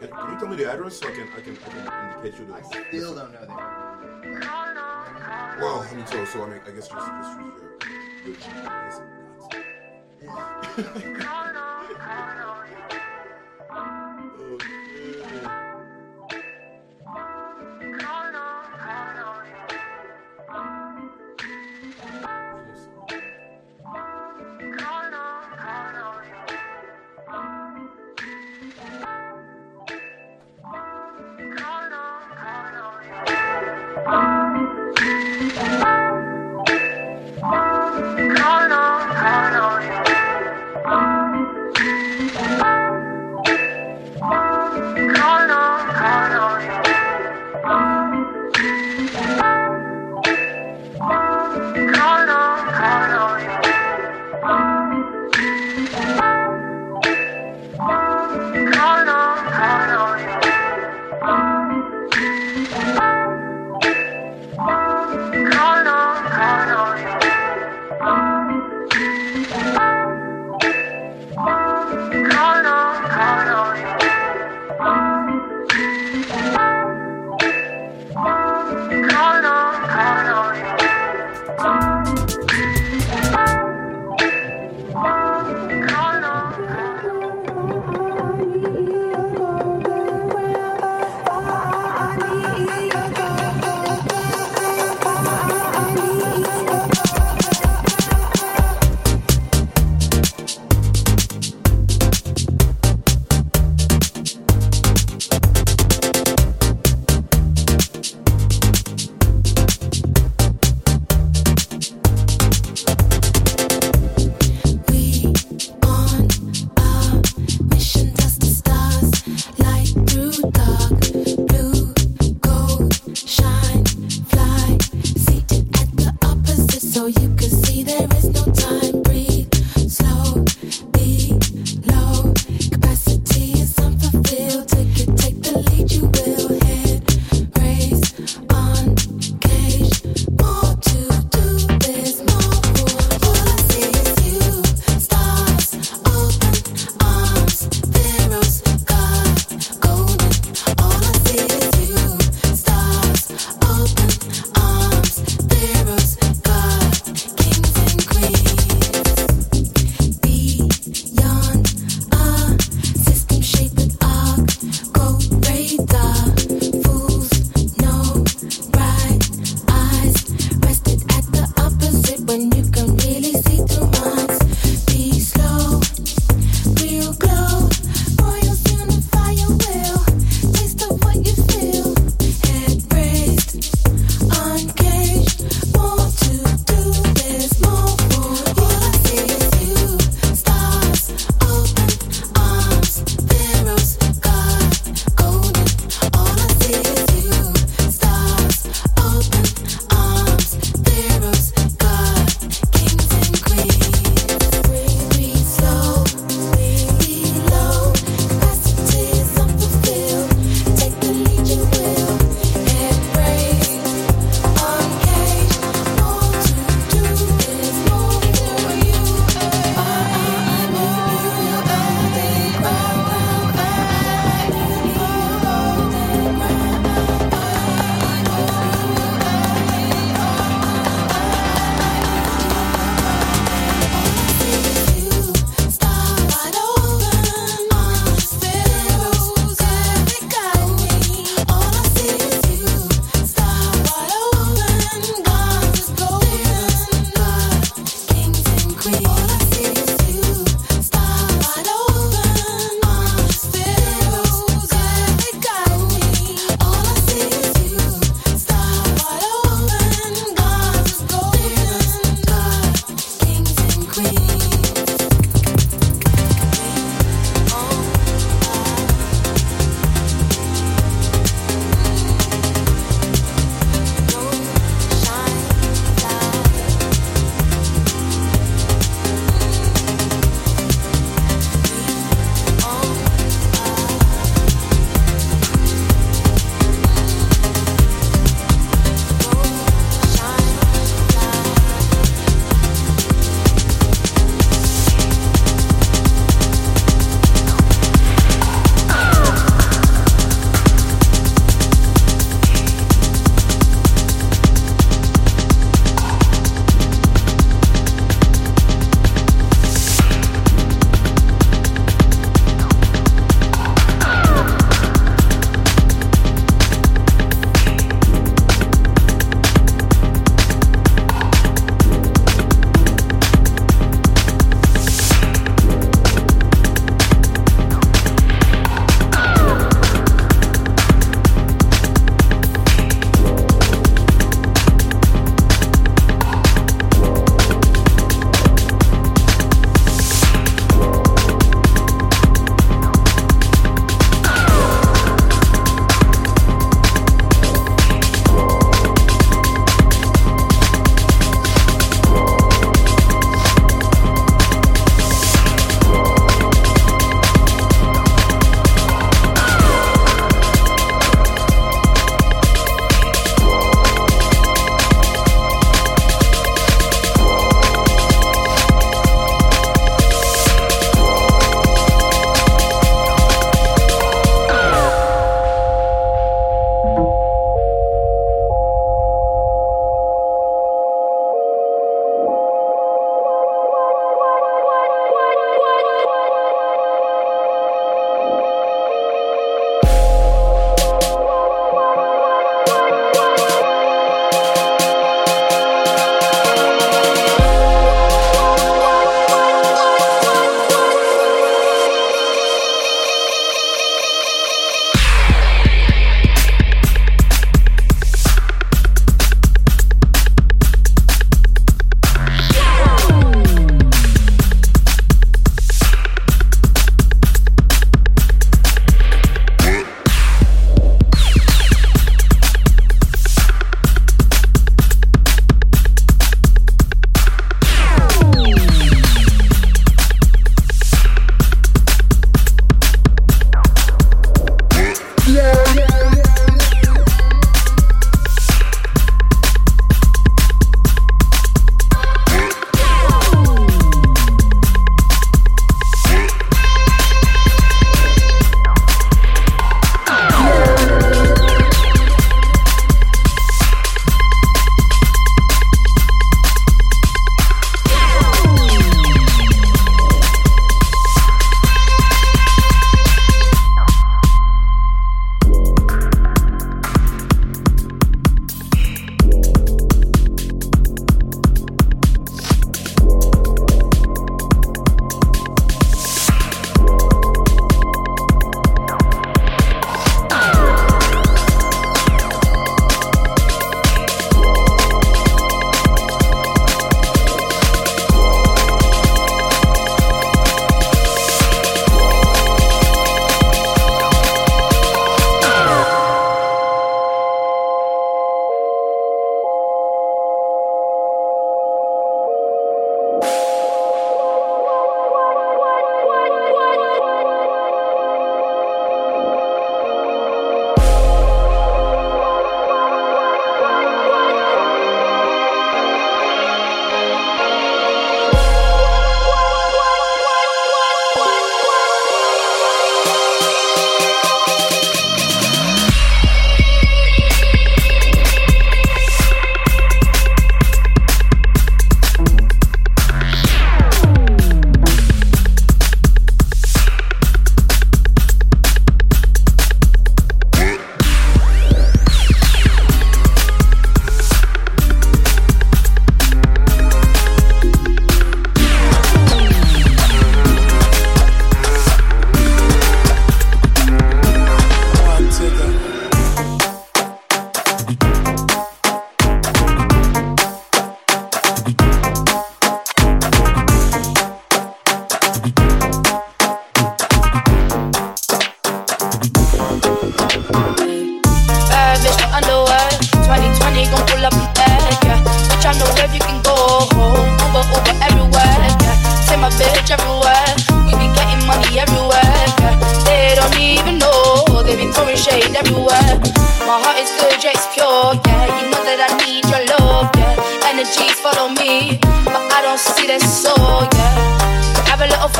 Can, can you tell me the address so I can I can, I can indicate you the? I still don't know that. Well, I mean, so so I mean, I guess just just use your your GPS. no,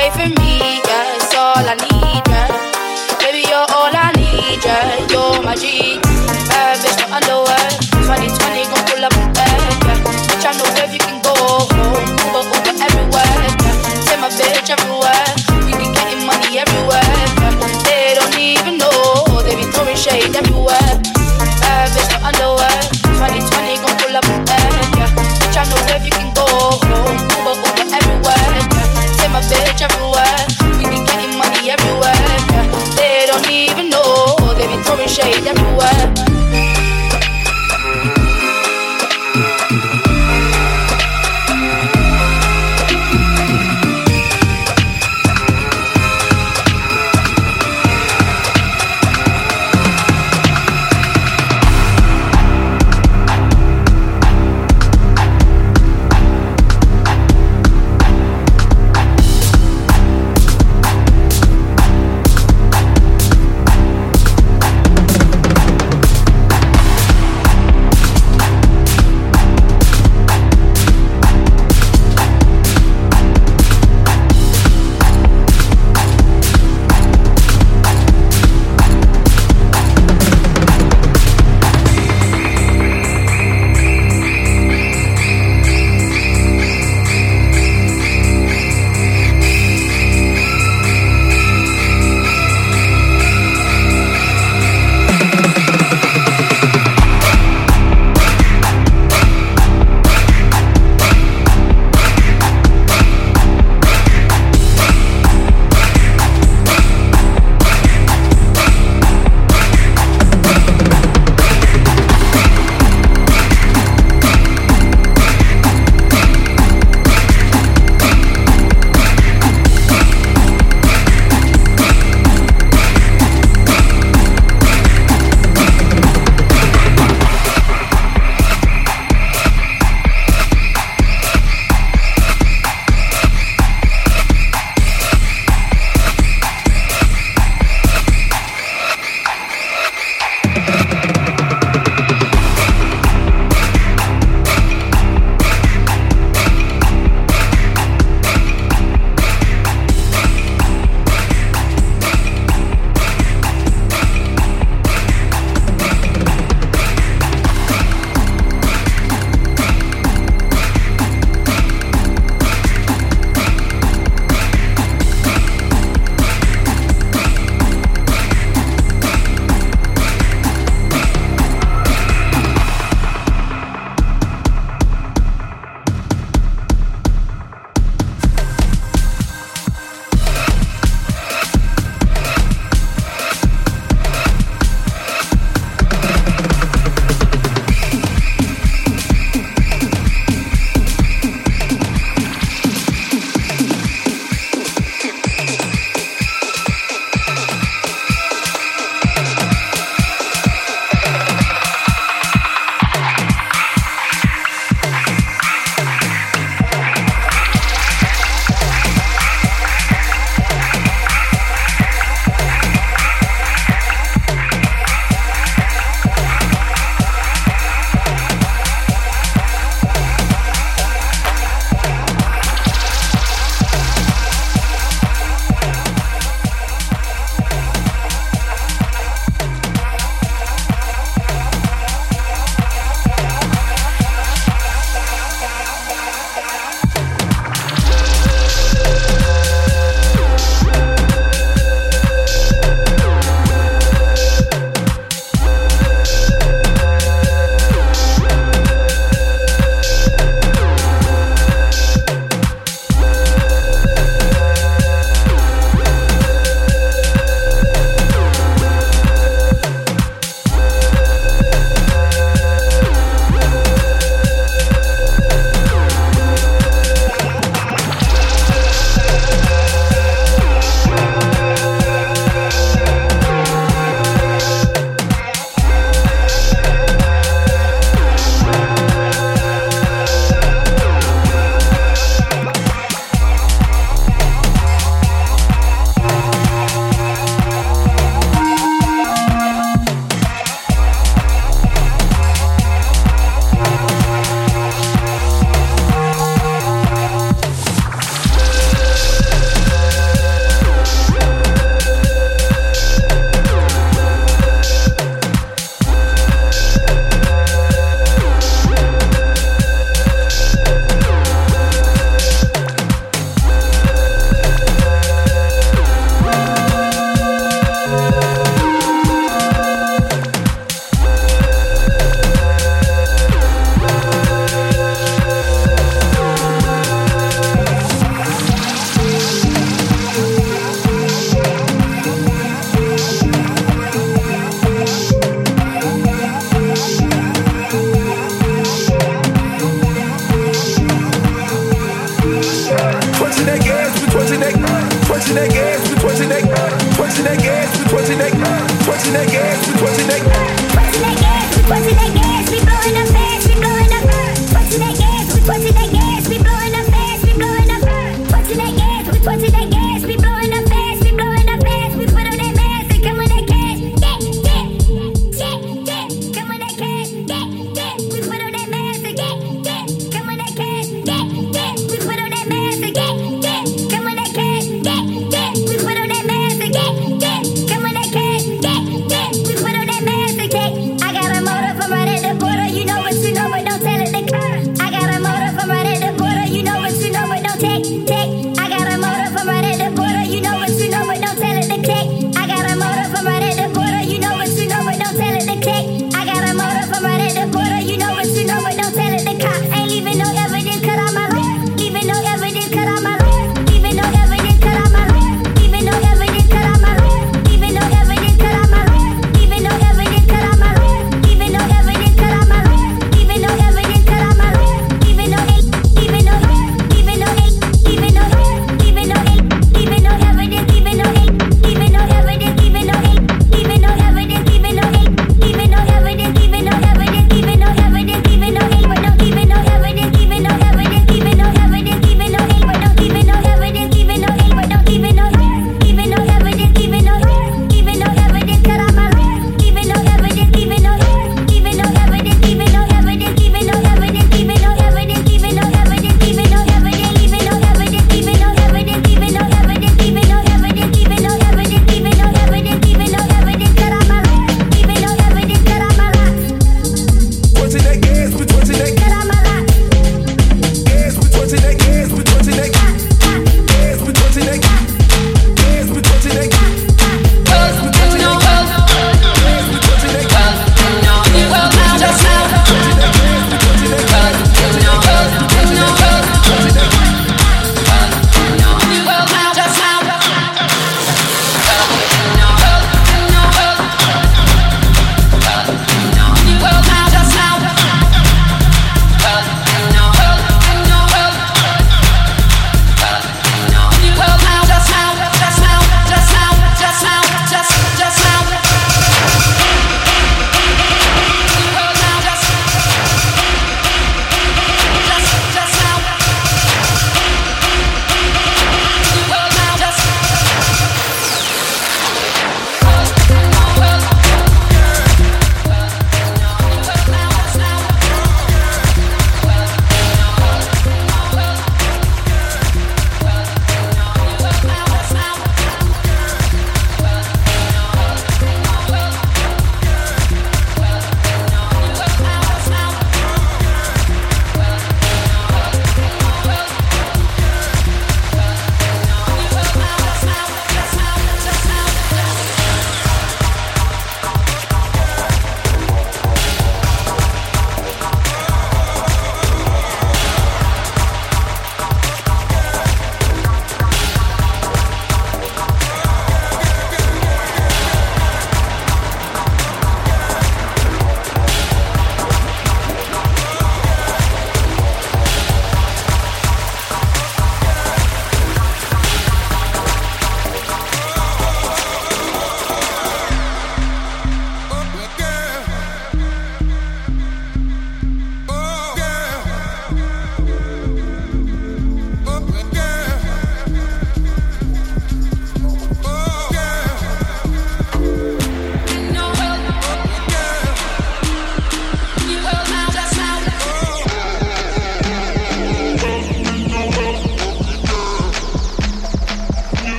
away from me, yeah. It's all I need, yeah. Baby, you're all I need, yeah. You're my G.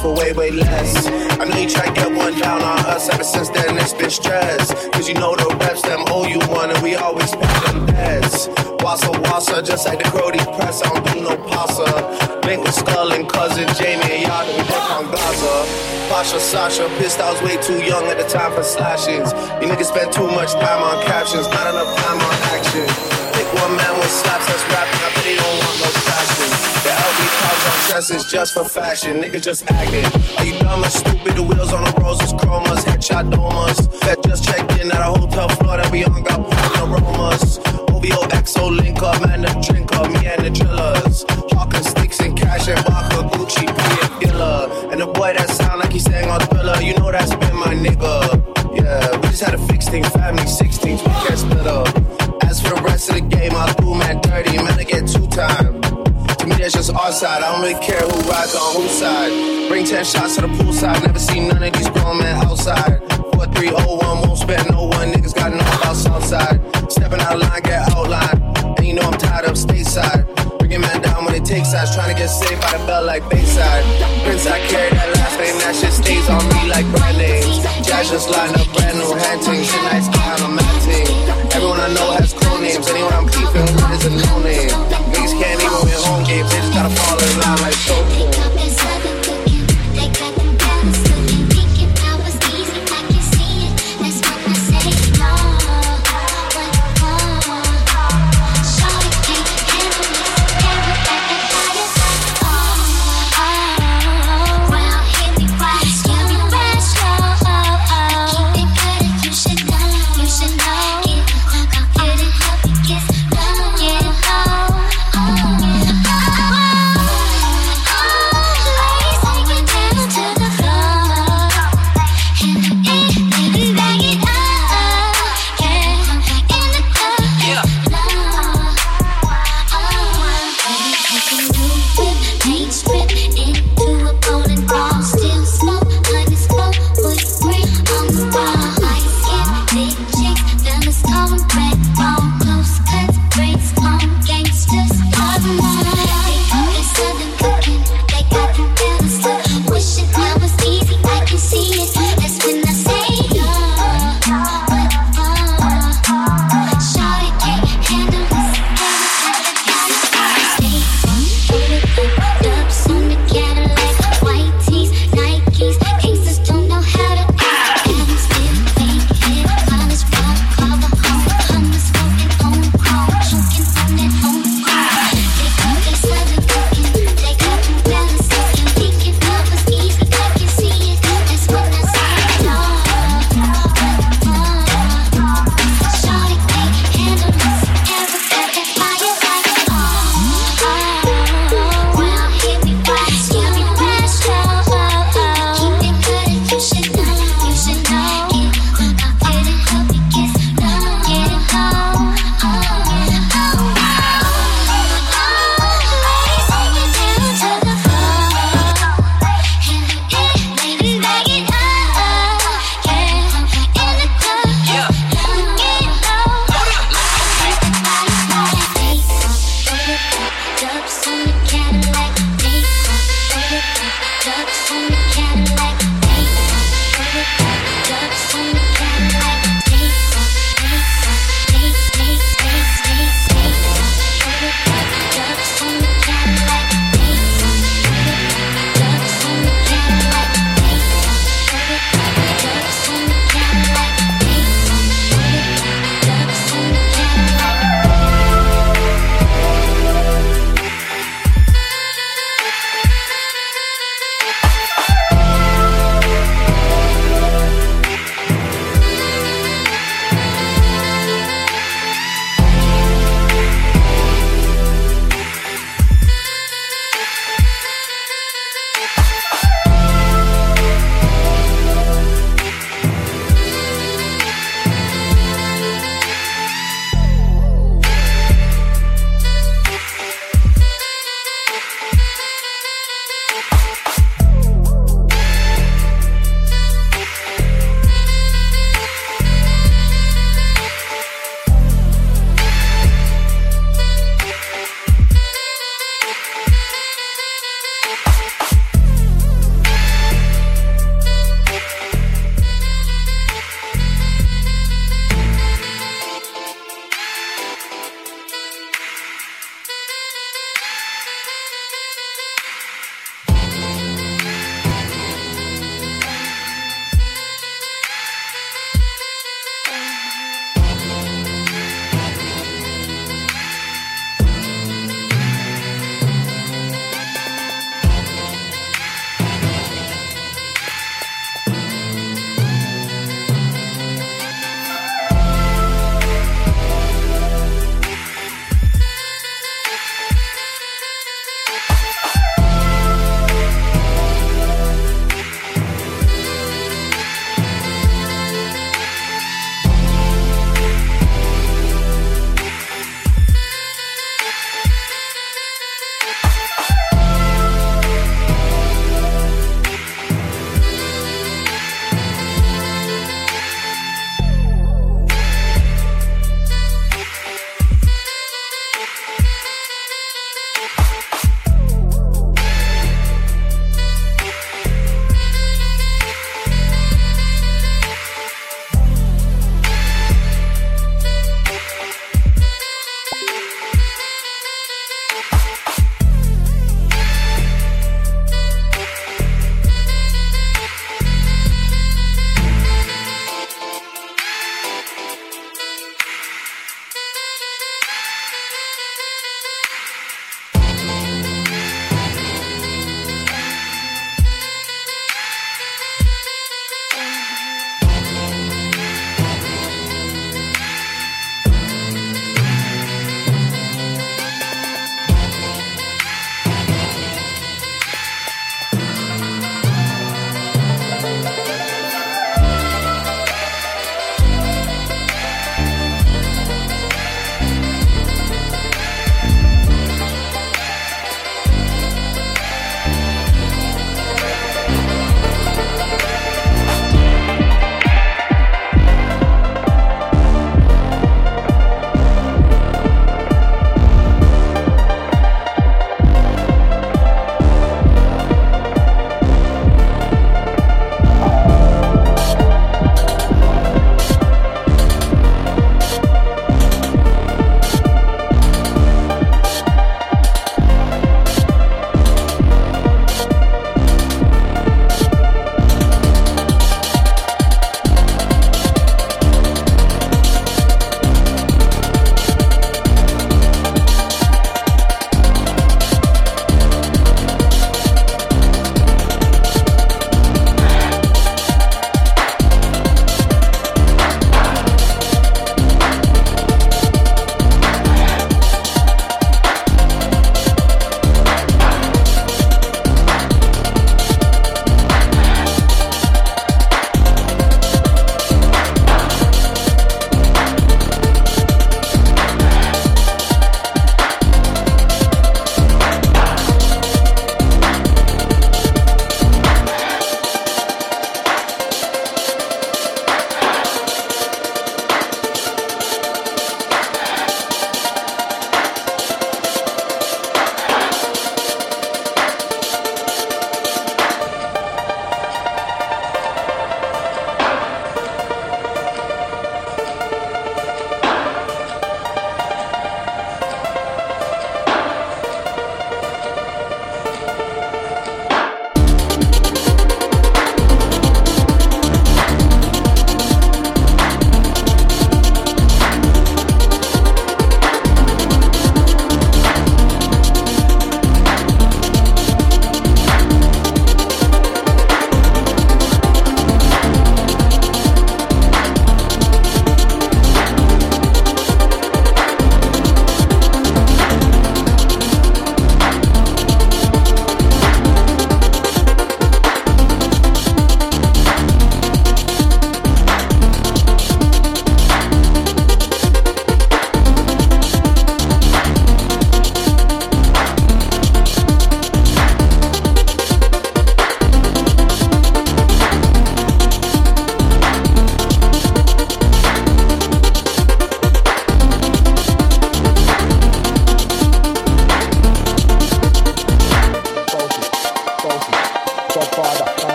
for way, way less. I know you try to get one down on us ever since then it's been. Cause you know the reps them owe you one and we always pay them debts. Wassa wassa, just like the Crody press, I don't do no pasta. Link with Skull and cousin Jamie and y'all we work on Gaza. Pasha, Sasha, pissed I was way too young at the time for slashes. You niggas spend too much time on captions, not enough time on action. Pick one man with slaps that's rapping, The LV pouch on just for fashion, niggas just acting. Are you dumb or stupid? The wheels on the roses, chromas, headshot domas. That just checked in at a hotel floor that we on got potent aromas. OVO XO link up, man, the drink up, me and the drillers. Hawking sticks and cash and vodka, Gucci, P and. And the boy that sound like he sang on Thriller, you know that's been my nigga. Yeah, we just had to fix things, family 16s, That's just our side. I don't really care who rides on whose side. Bring 10 shots to the poolside. Never seen none of these grown men outside. 4301 won't spend no one. Niggas got no about Southside. Stepping out of line, get outline. And you know I'm tired of stateside. Bringing man down when they take sides. Trying to get saved by the bell like Bayside. Prince, I carry that last name. That shit stays on me like brand names. Jazz just line up brand new hand teams. Tonight's kind on my team. Everyone I know has cool names. Anyone I'm keeping with is a no name. Gotta fall in line like so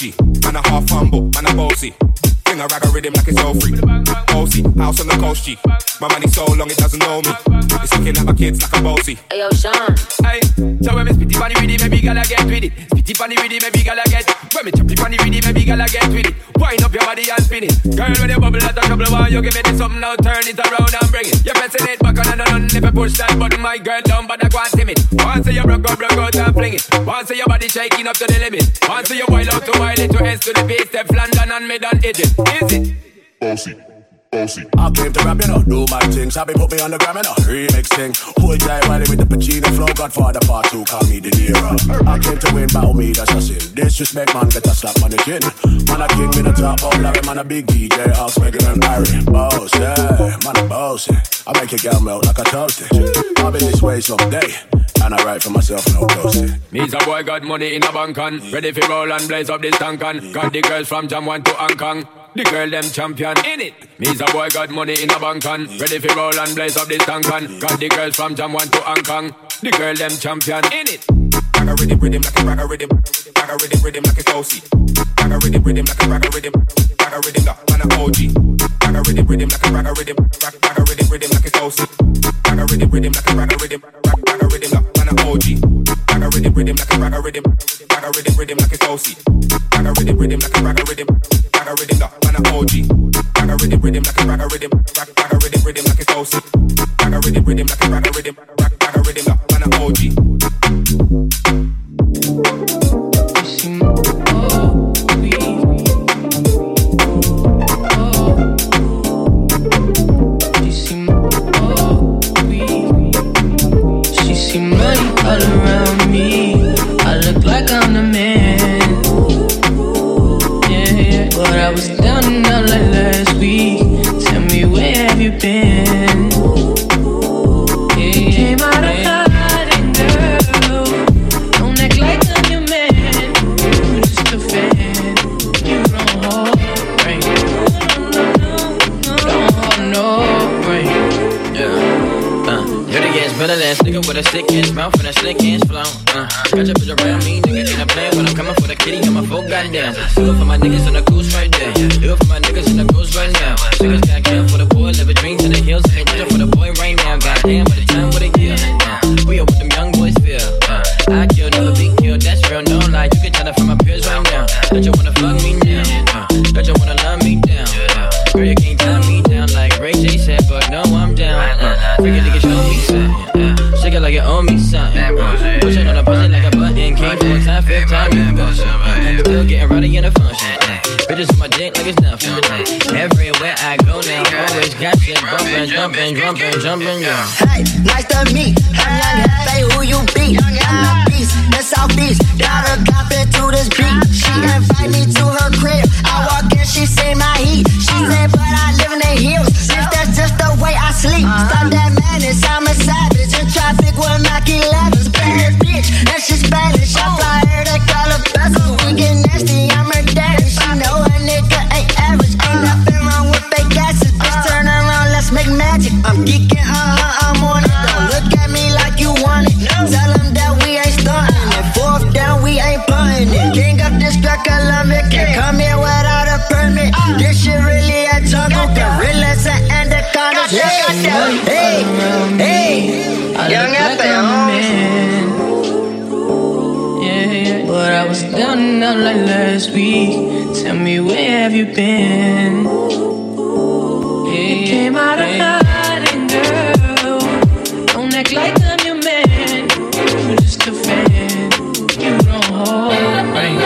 OG. Man a half humble, man a bossy. Fling a rag a rhythm like it's all free. Bossy, house on the coast G. My money so long it doesn't know me. It's looking at my kids like I'm bossy. Hey yo, Sean. Hey, so when me spitty bunny with it, maybe gala get with it. Spitty bunny with it, maybe gala get. When me choppy bunny with it, maybe gala get with it. Wind up your body and spin it. Girl, when you bubble out of trouble, why you give me this something now? Turn it around and bring it. You're pressing it back on and on. If you push that button, my girl but I can't timid. Once you broke out, broke out and fling it. Once your body shaking up to the limit. Once you wild out to wild it to S to the base, step London and mid and Egypt. Is it? Bossy, bossy. I came to rap, you know, do my thing. Sabi put me on the gram, you know, remix thing. Hold tight, Wiley with the Pacino flow. Godfather part two, call me De Niro. I came to win, battle me, that's a sin. Disrespect, man, get a slap on the chin. Man, a king with the top, oh, Larry, man, a big DJ, House, Meghan and Harry. Boss, yeah, man, a. I make your girl melt like a toasted. I'll be this way someday. And I write for myself, no ghosting. Me's a boy got money in a bank on Ready for roll and blaze up this tank on Got the girls from Jam 1 to Hong Kong the girl them champion in it. Me's a boy got money in a bank on Ready for roll and blaze up this tank on Got the girls from Jam 1 to Hong Kong The girl them champion in it. Rag a rhythm, rhythm like a rag a rhythm. Rag a rhythm, rhythm like it's bossy. Rag a rhythm, rhythm like a rag a rhythm. Rag a rhythm, da, man a OG. Rag a rhythm, rhythm like a rag a rhythm. Rag a rhythm, rhythm like it's bossy. Rag a rhythm, rhythm like a rag a rhythm. Rag a rhythm, da, man a OG. Rag a rhythm, rhythm like a rag a rhythm. Rag a rhythm, rhythm like it's bossy. Rag a rhythm, rhythm like a rag a rhythm. A rhythm, da, man a OG. Rag a rhythm, rhythm like a rag a rhythm. Rag rag a rhythm, rhythm like it's bossy. Rag a rhythm, rhythm like a rag a rhythm. Rag rag a rhythm, da, man a OG. All around me. Nigga with a sick ass mouth and a slick ass flow. Uh, got your bitch around me, nigga ain't a plan, but I'm coming for the kitty and my full goddamn. Do it for my niggas on the goose right there. Do it for my niggas in the goose right now. Niggas got killed for the boy, live a dream to the hills. Ain't for the boy right now. Goddamn, by bumping, jumping, jumping, jumping, yeah. Hey, nice to meet. I'm young Hefe, who you be? I'm the beast, the South Beach. Got her cop into this beat. She invite me to her crib. I walk in, she say my heat. She said, but I live in the hills. If that's just the way I sleep. Stop that madness, I'm a savage. In traffic with Mac 11s. Bad bitch, and she's Spanish. I fly out like last week. Tell me where have you been? You came out of hiding, girl. Don't act like I'm your man. You're just a fan. You don't hold right.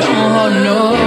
Don't hold no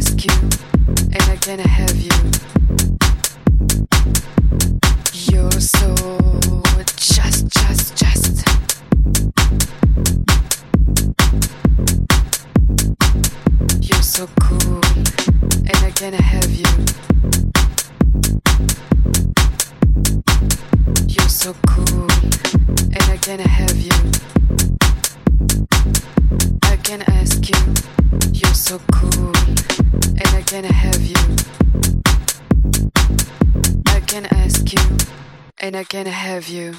ask you, and I cannot have you. can I have you?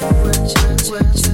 What, what, you.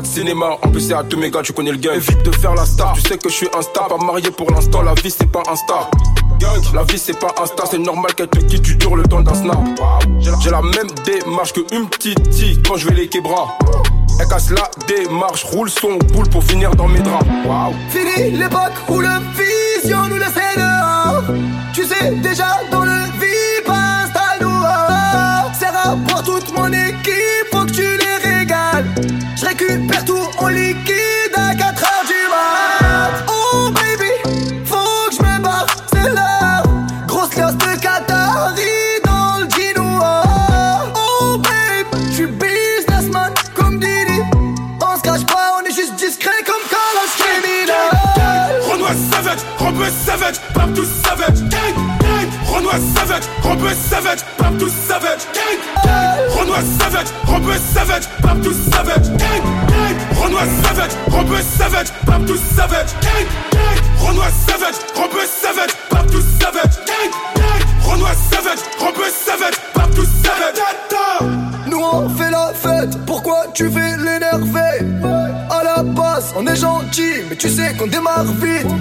de cinéma. En plus, c'est à tous mes gars, tu connais le game. Évite de faire la star, tu sais que je suis insta. Pas marié pour l'instant, la vie c'est pas insta. La vie c'est pas insta, c'est normal qu'elle te quitte, tu dures le temps d'un snap. J'ai la même démarche que une petite quand je vais les quebras. Elle casse la démarche, roule son boule pour finir dans mes draps. Fini l'époque où le vision nous laissait hein. dehors. Tu sais déjà dans qu'on démarre vite.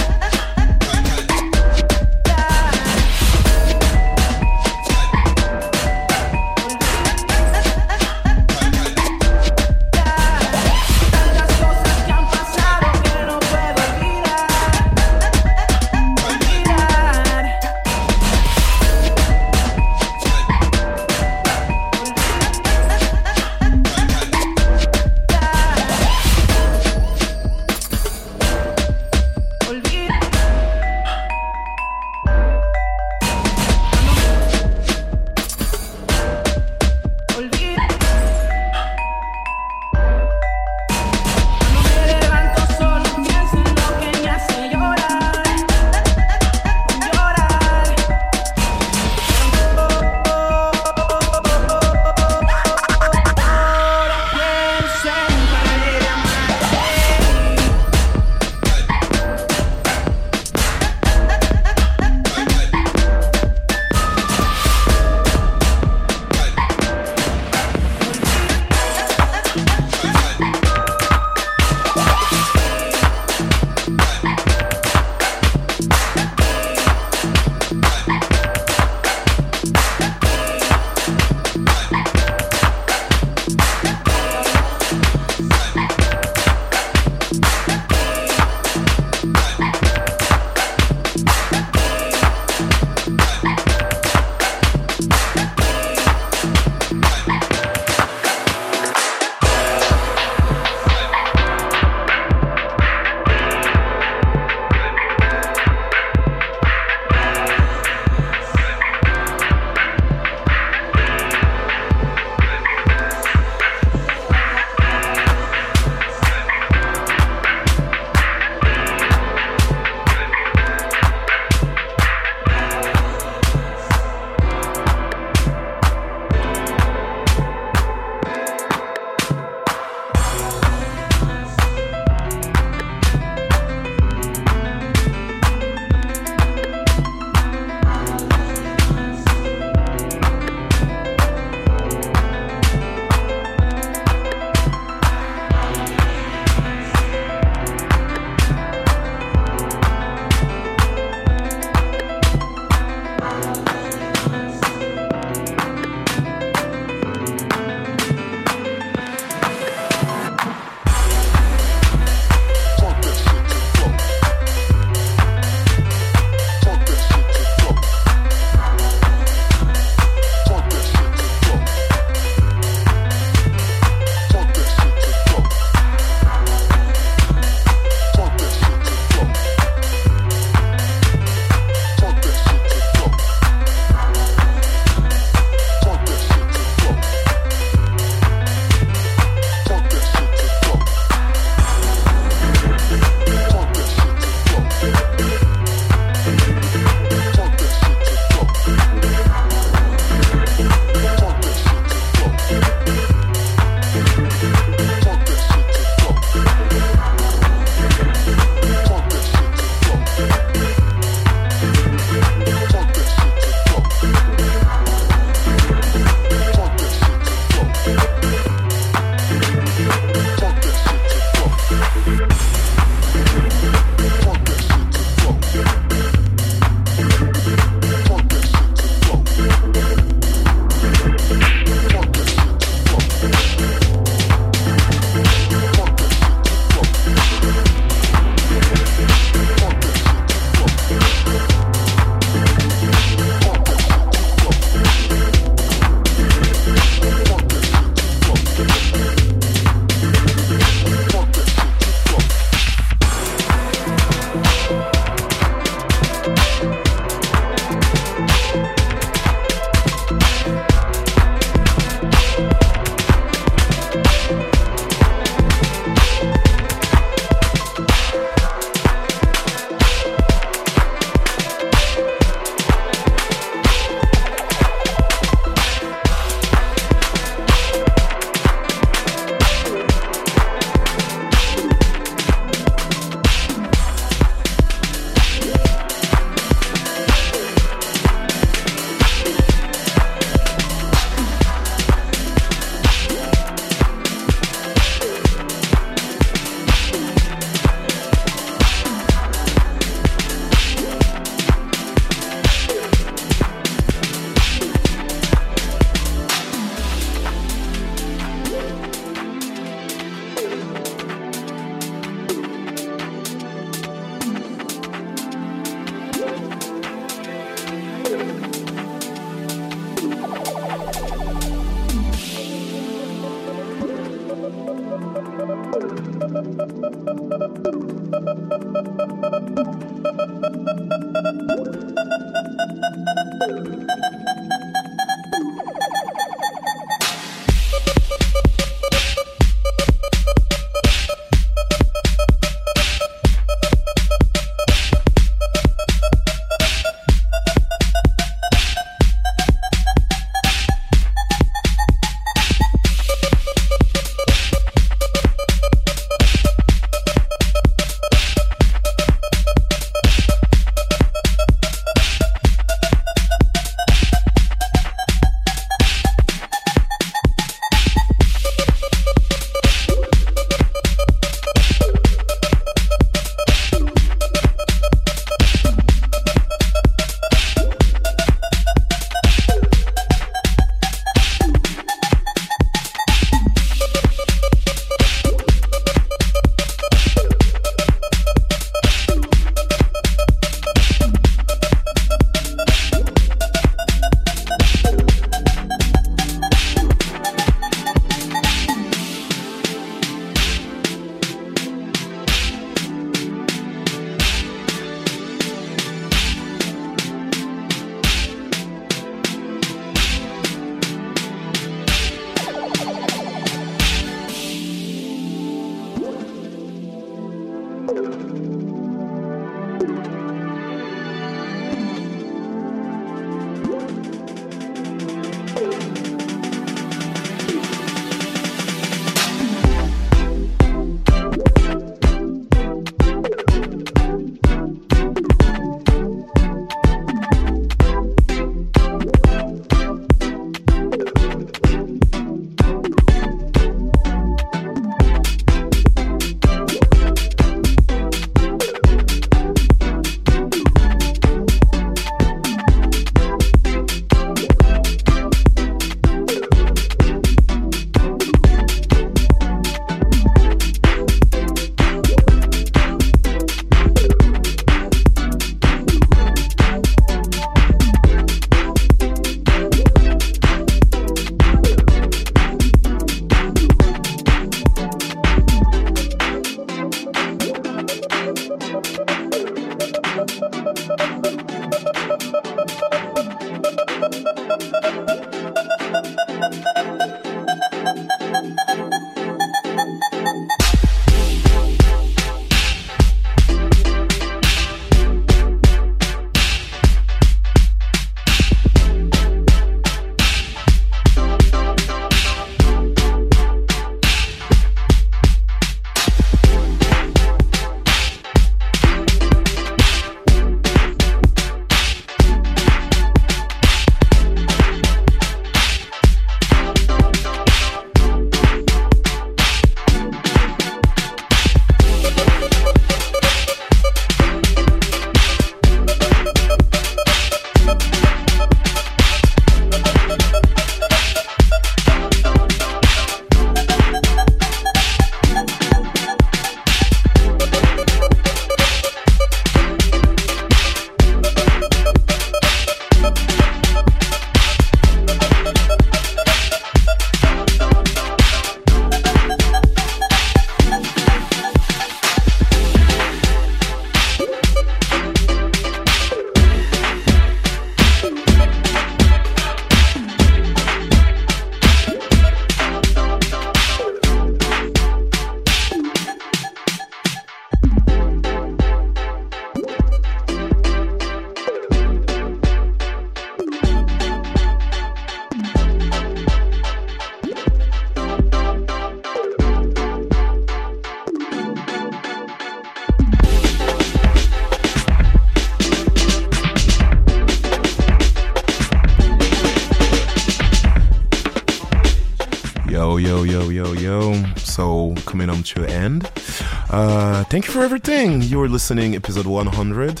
Thank you for everything. You were listening episode 100.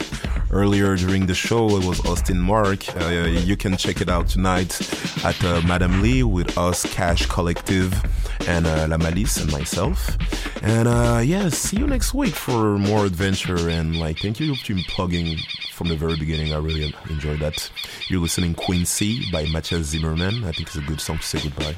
Earlier during the show, it was Austin Mark. Uh, you can check it out tonight at uh, Madame Lee with us, Cash Collective, and uh, La Malice and myself. And uh, yeah, see you next week for more adventure. And like, thank you for plugging from the very beginning. I really enjoyed that. You're listening Queen C by Matthias Zimmerman. I think it's a good song to say goodbye.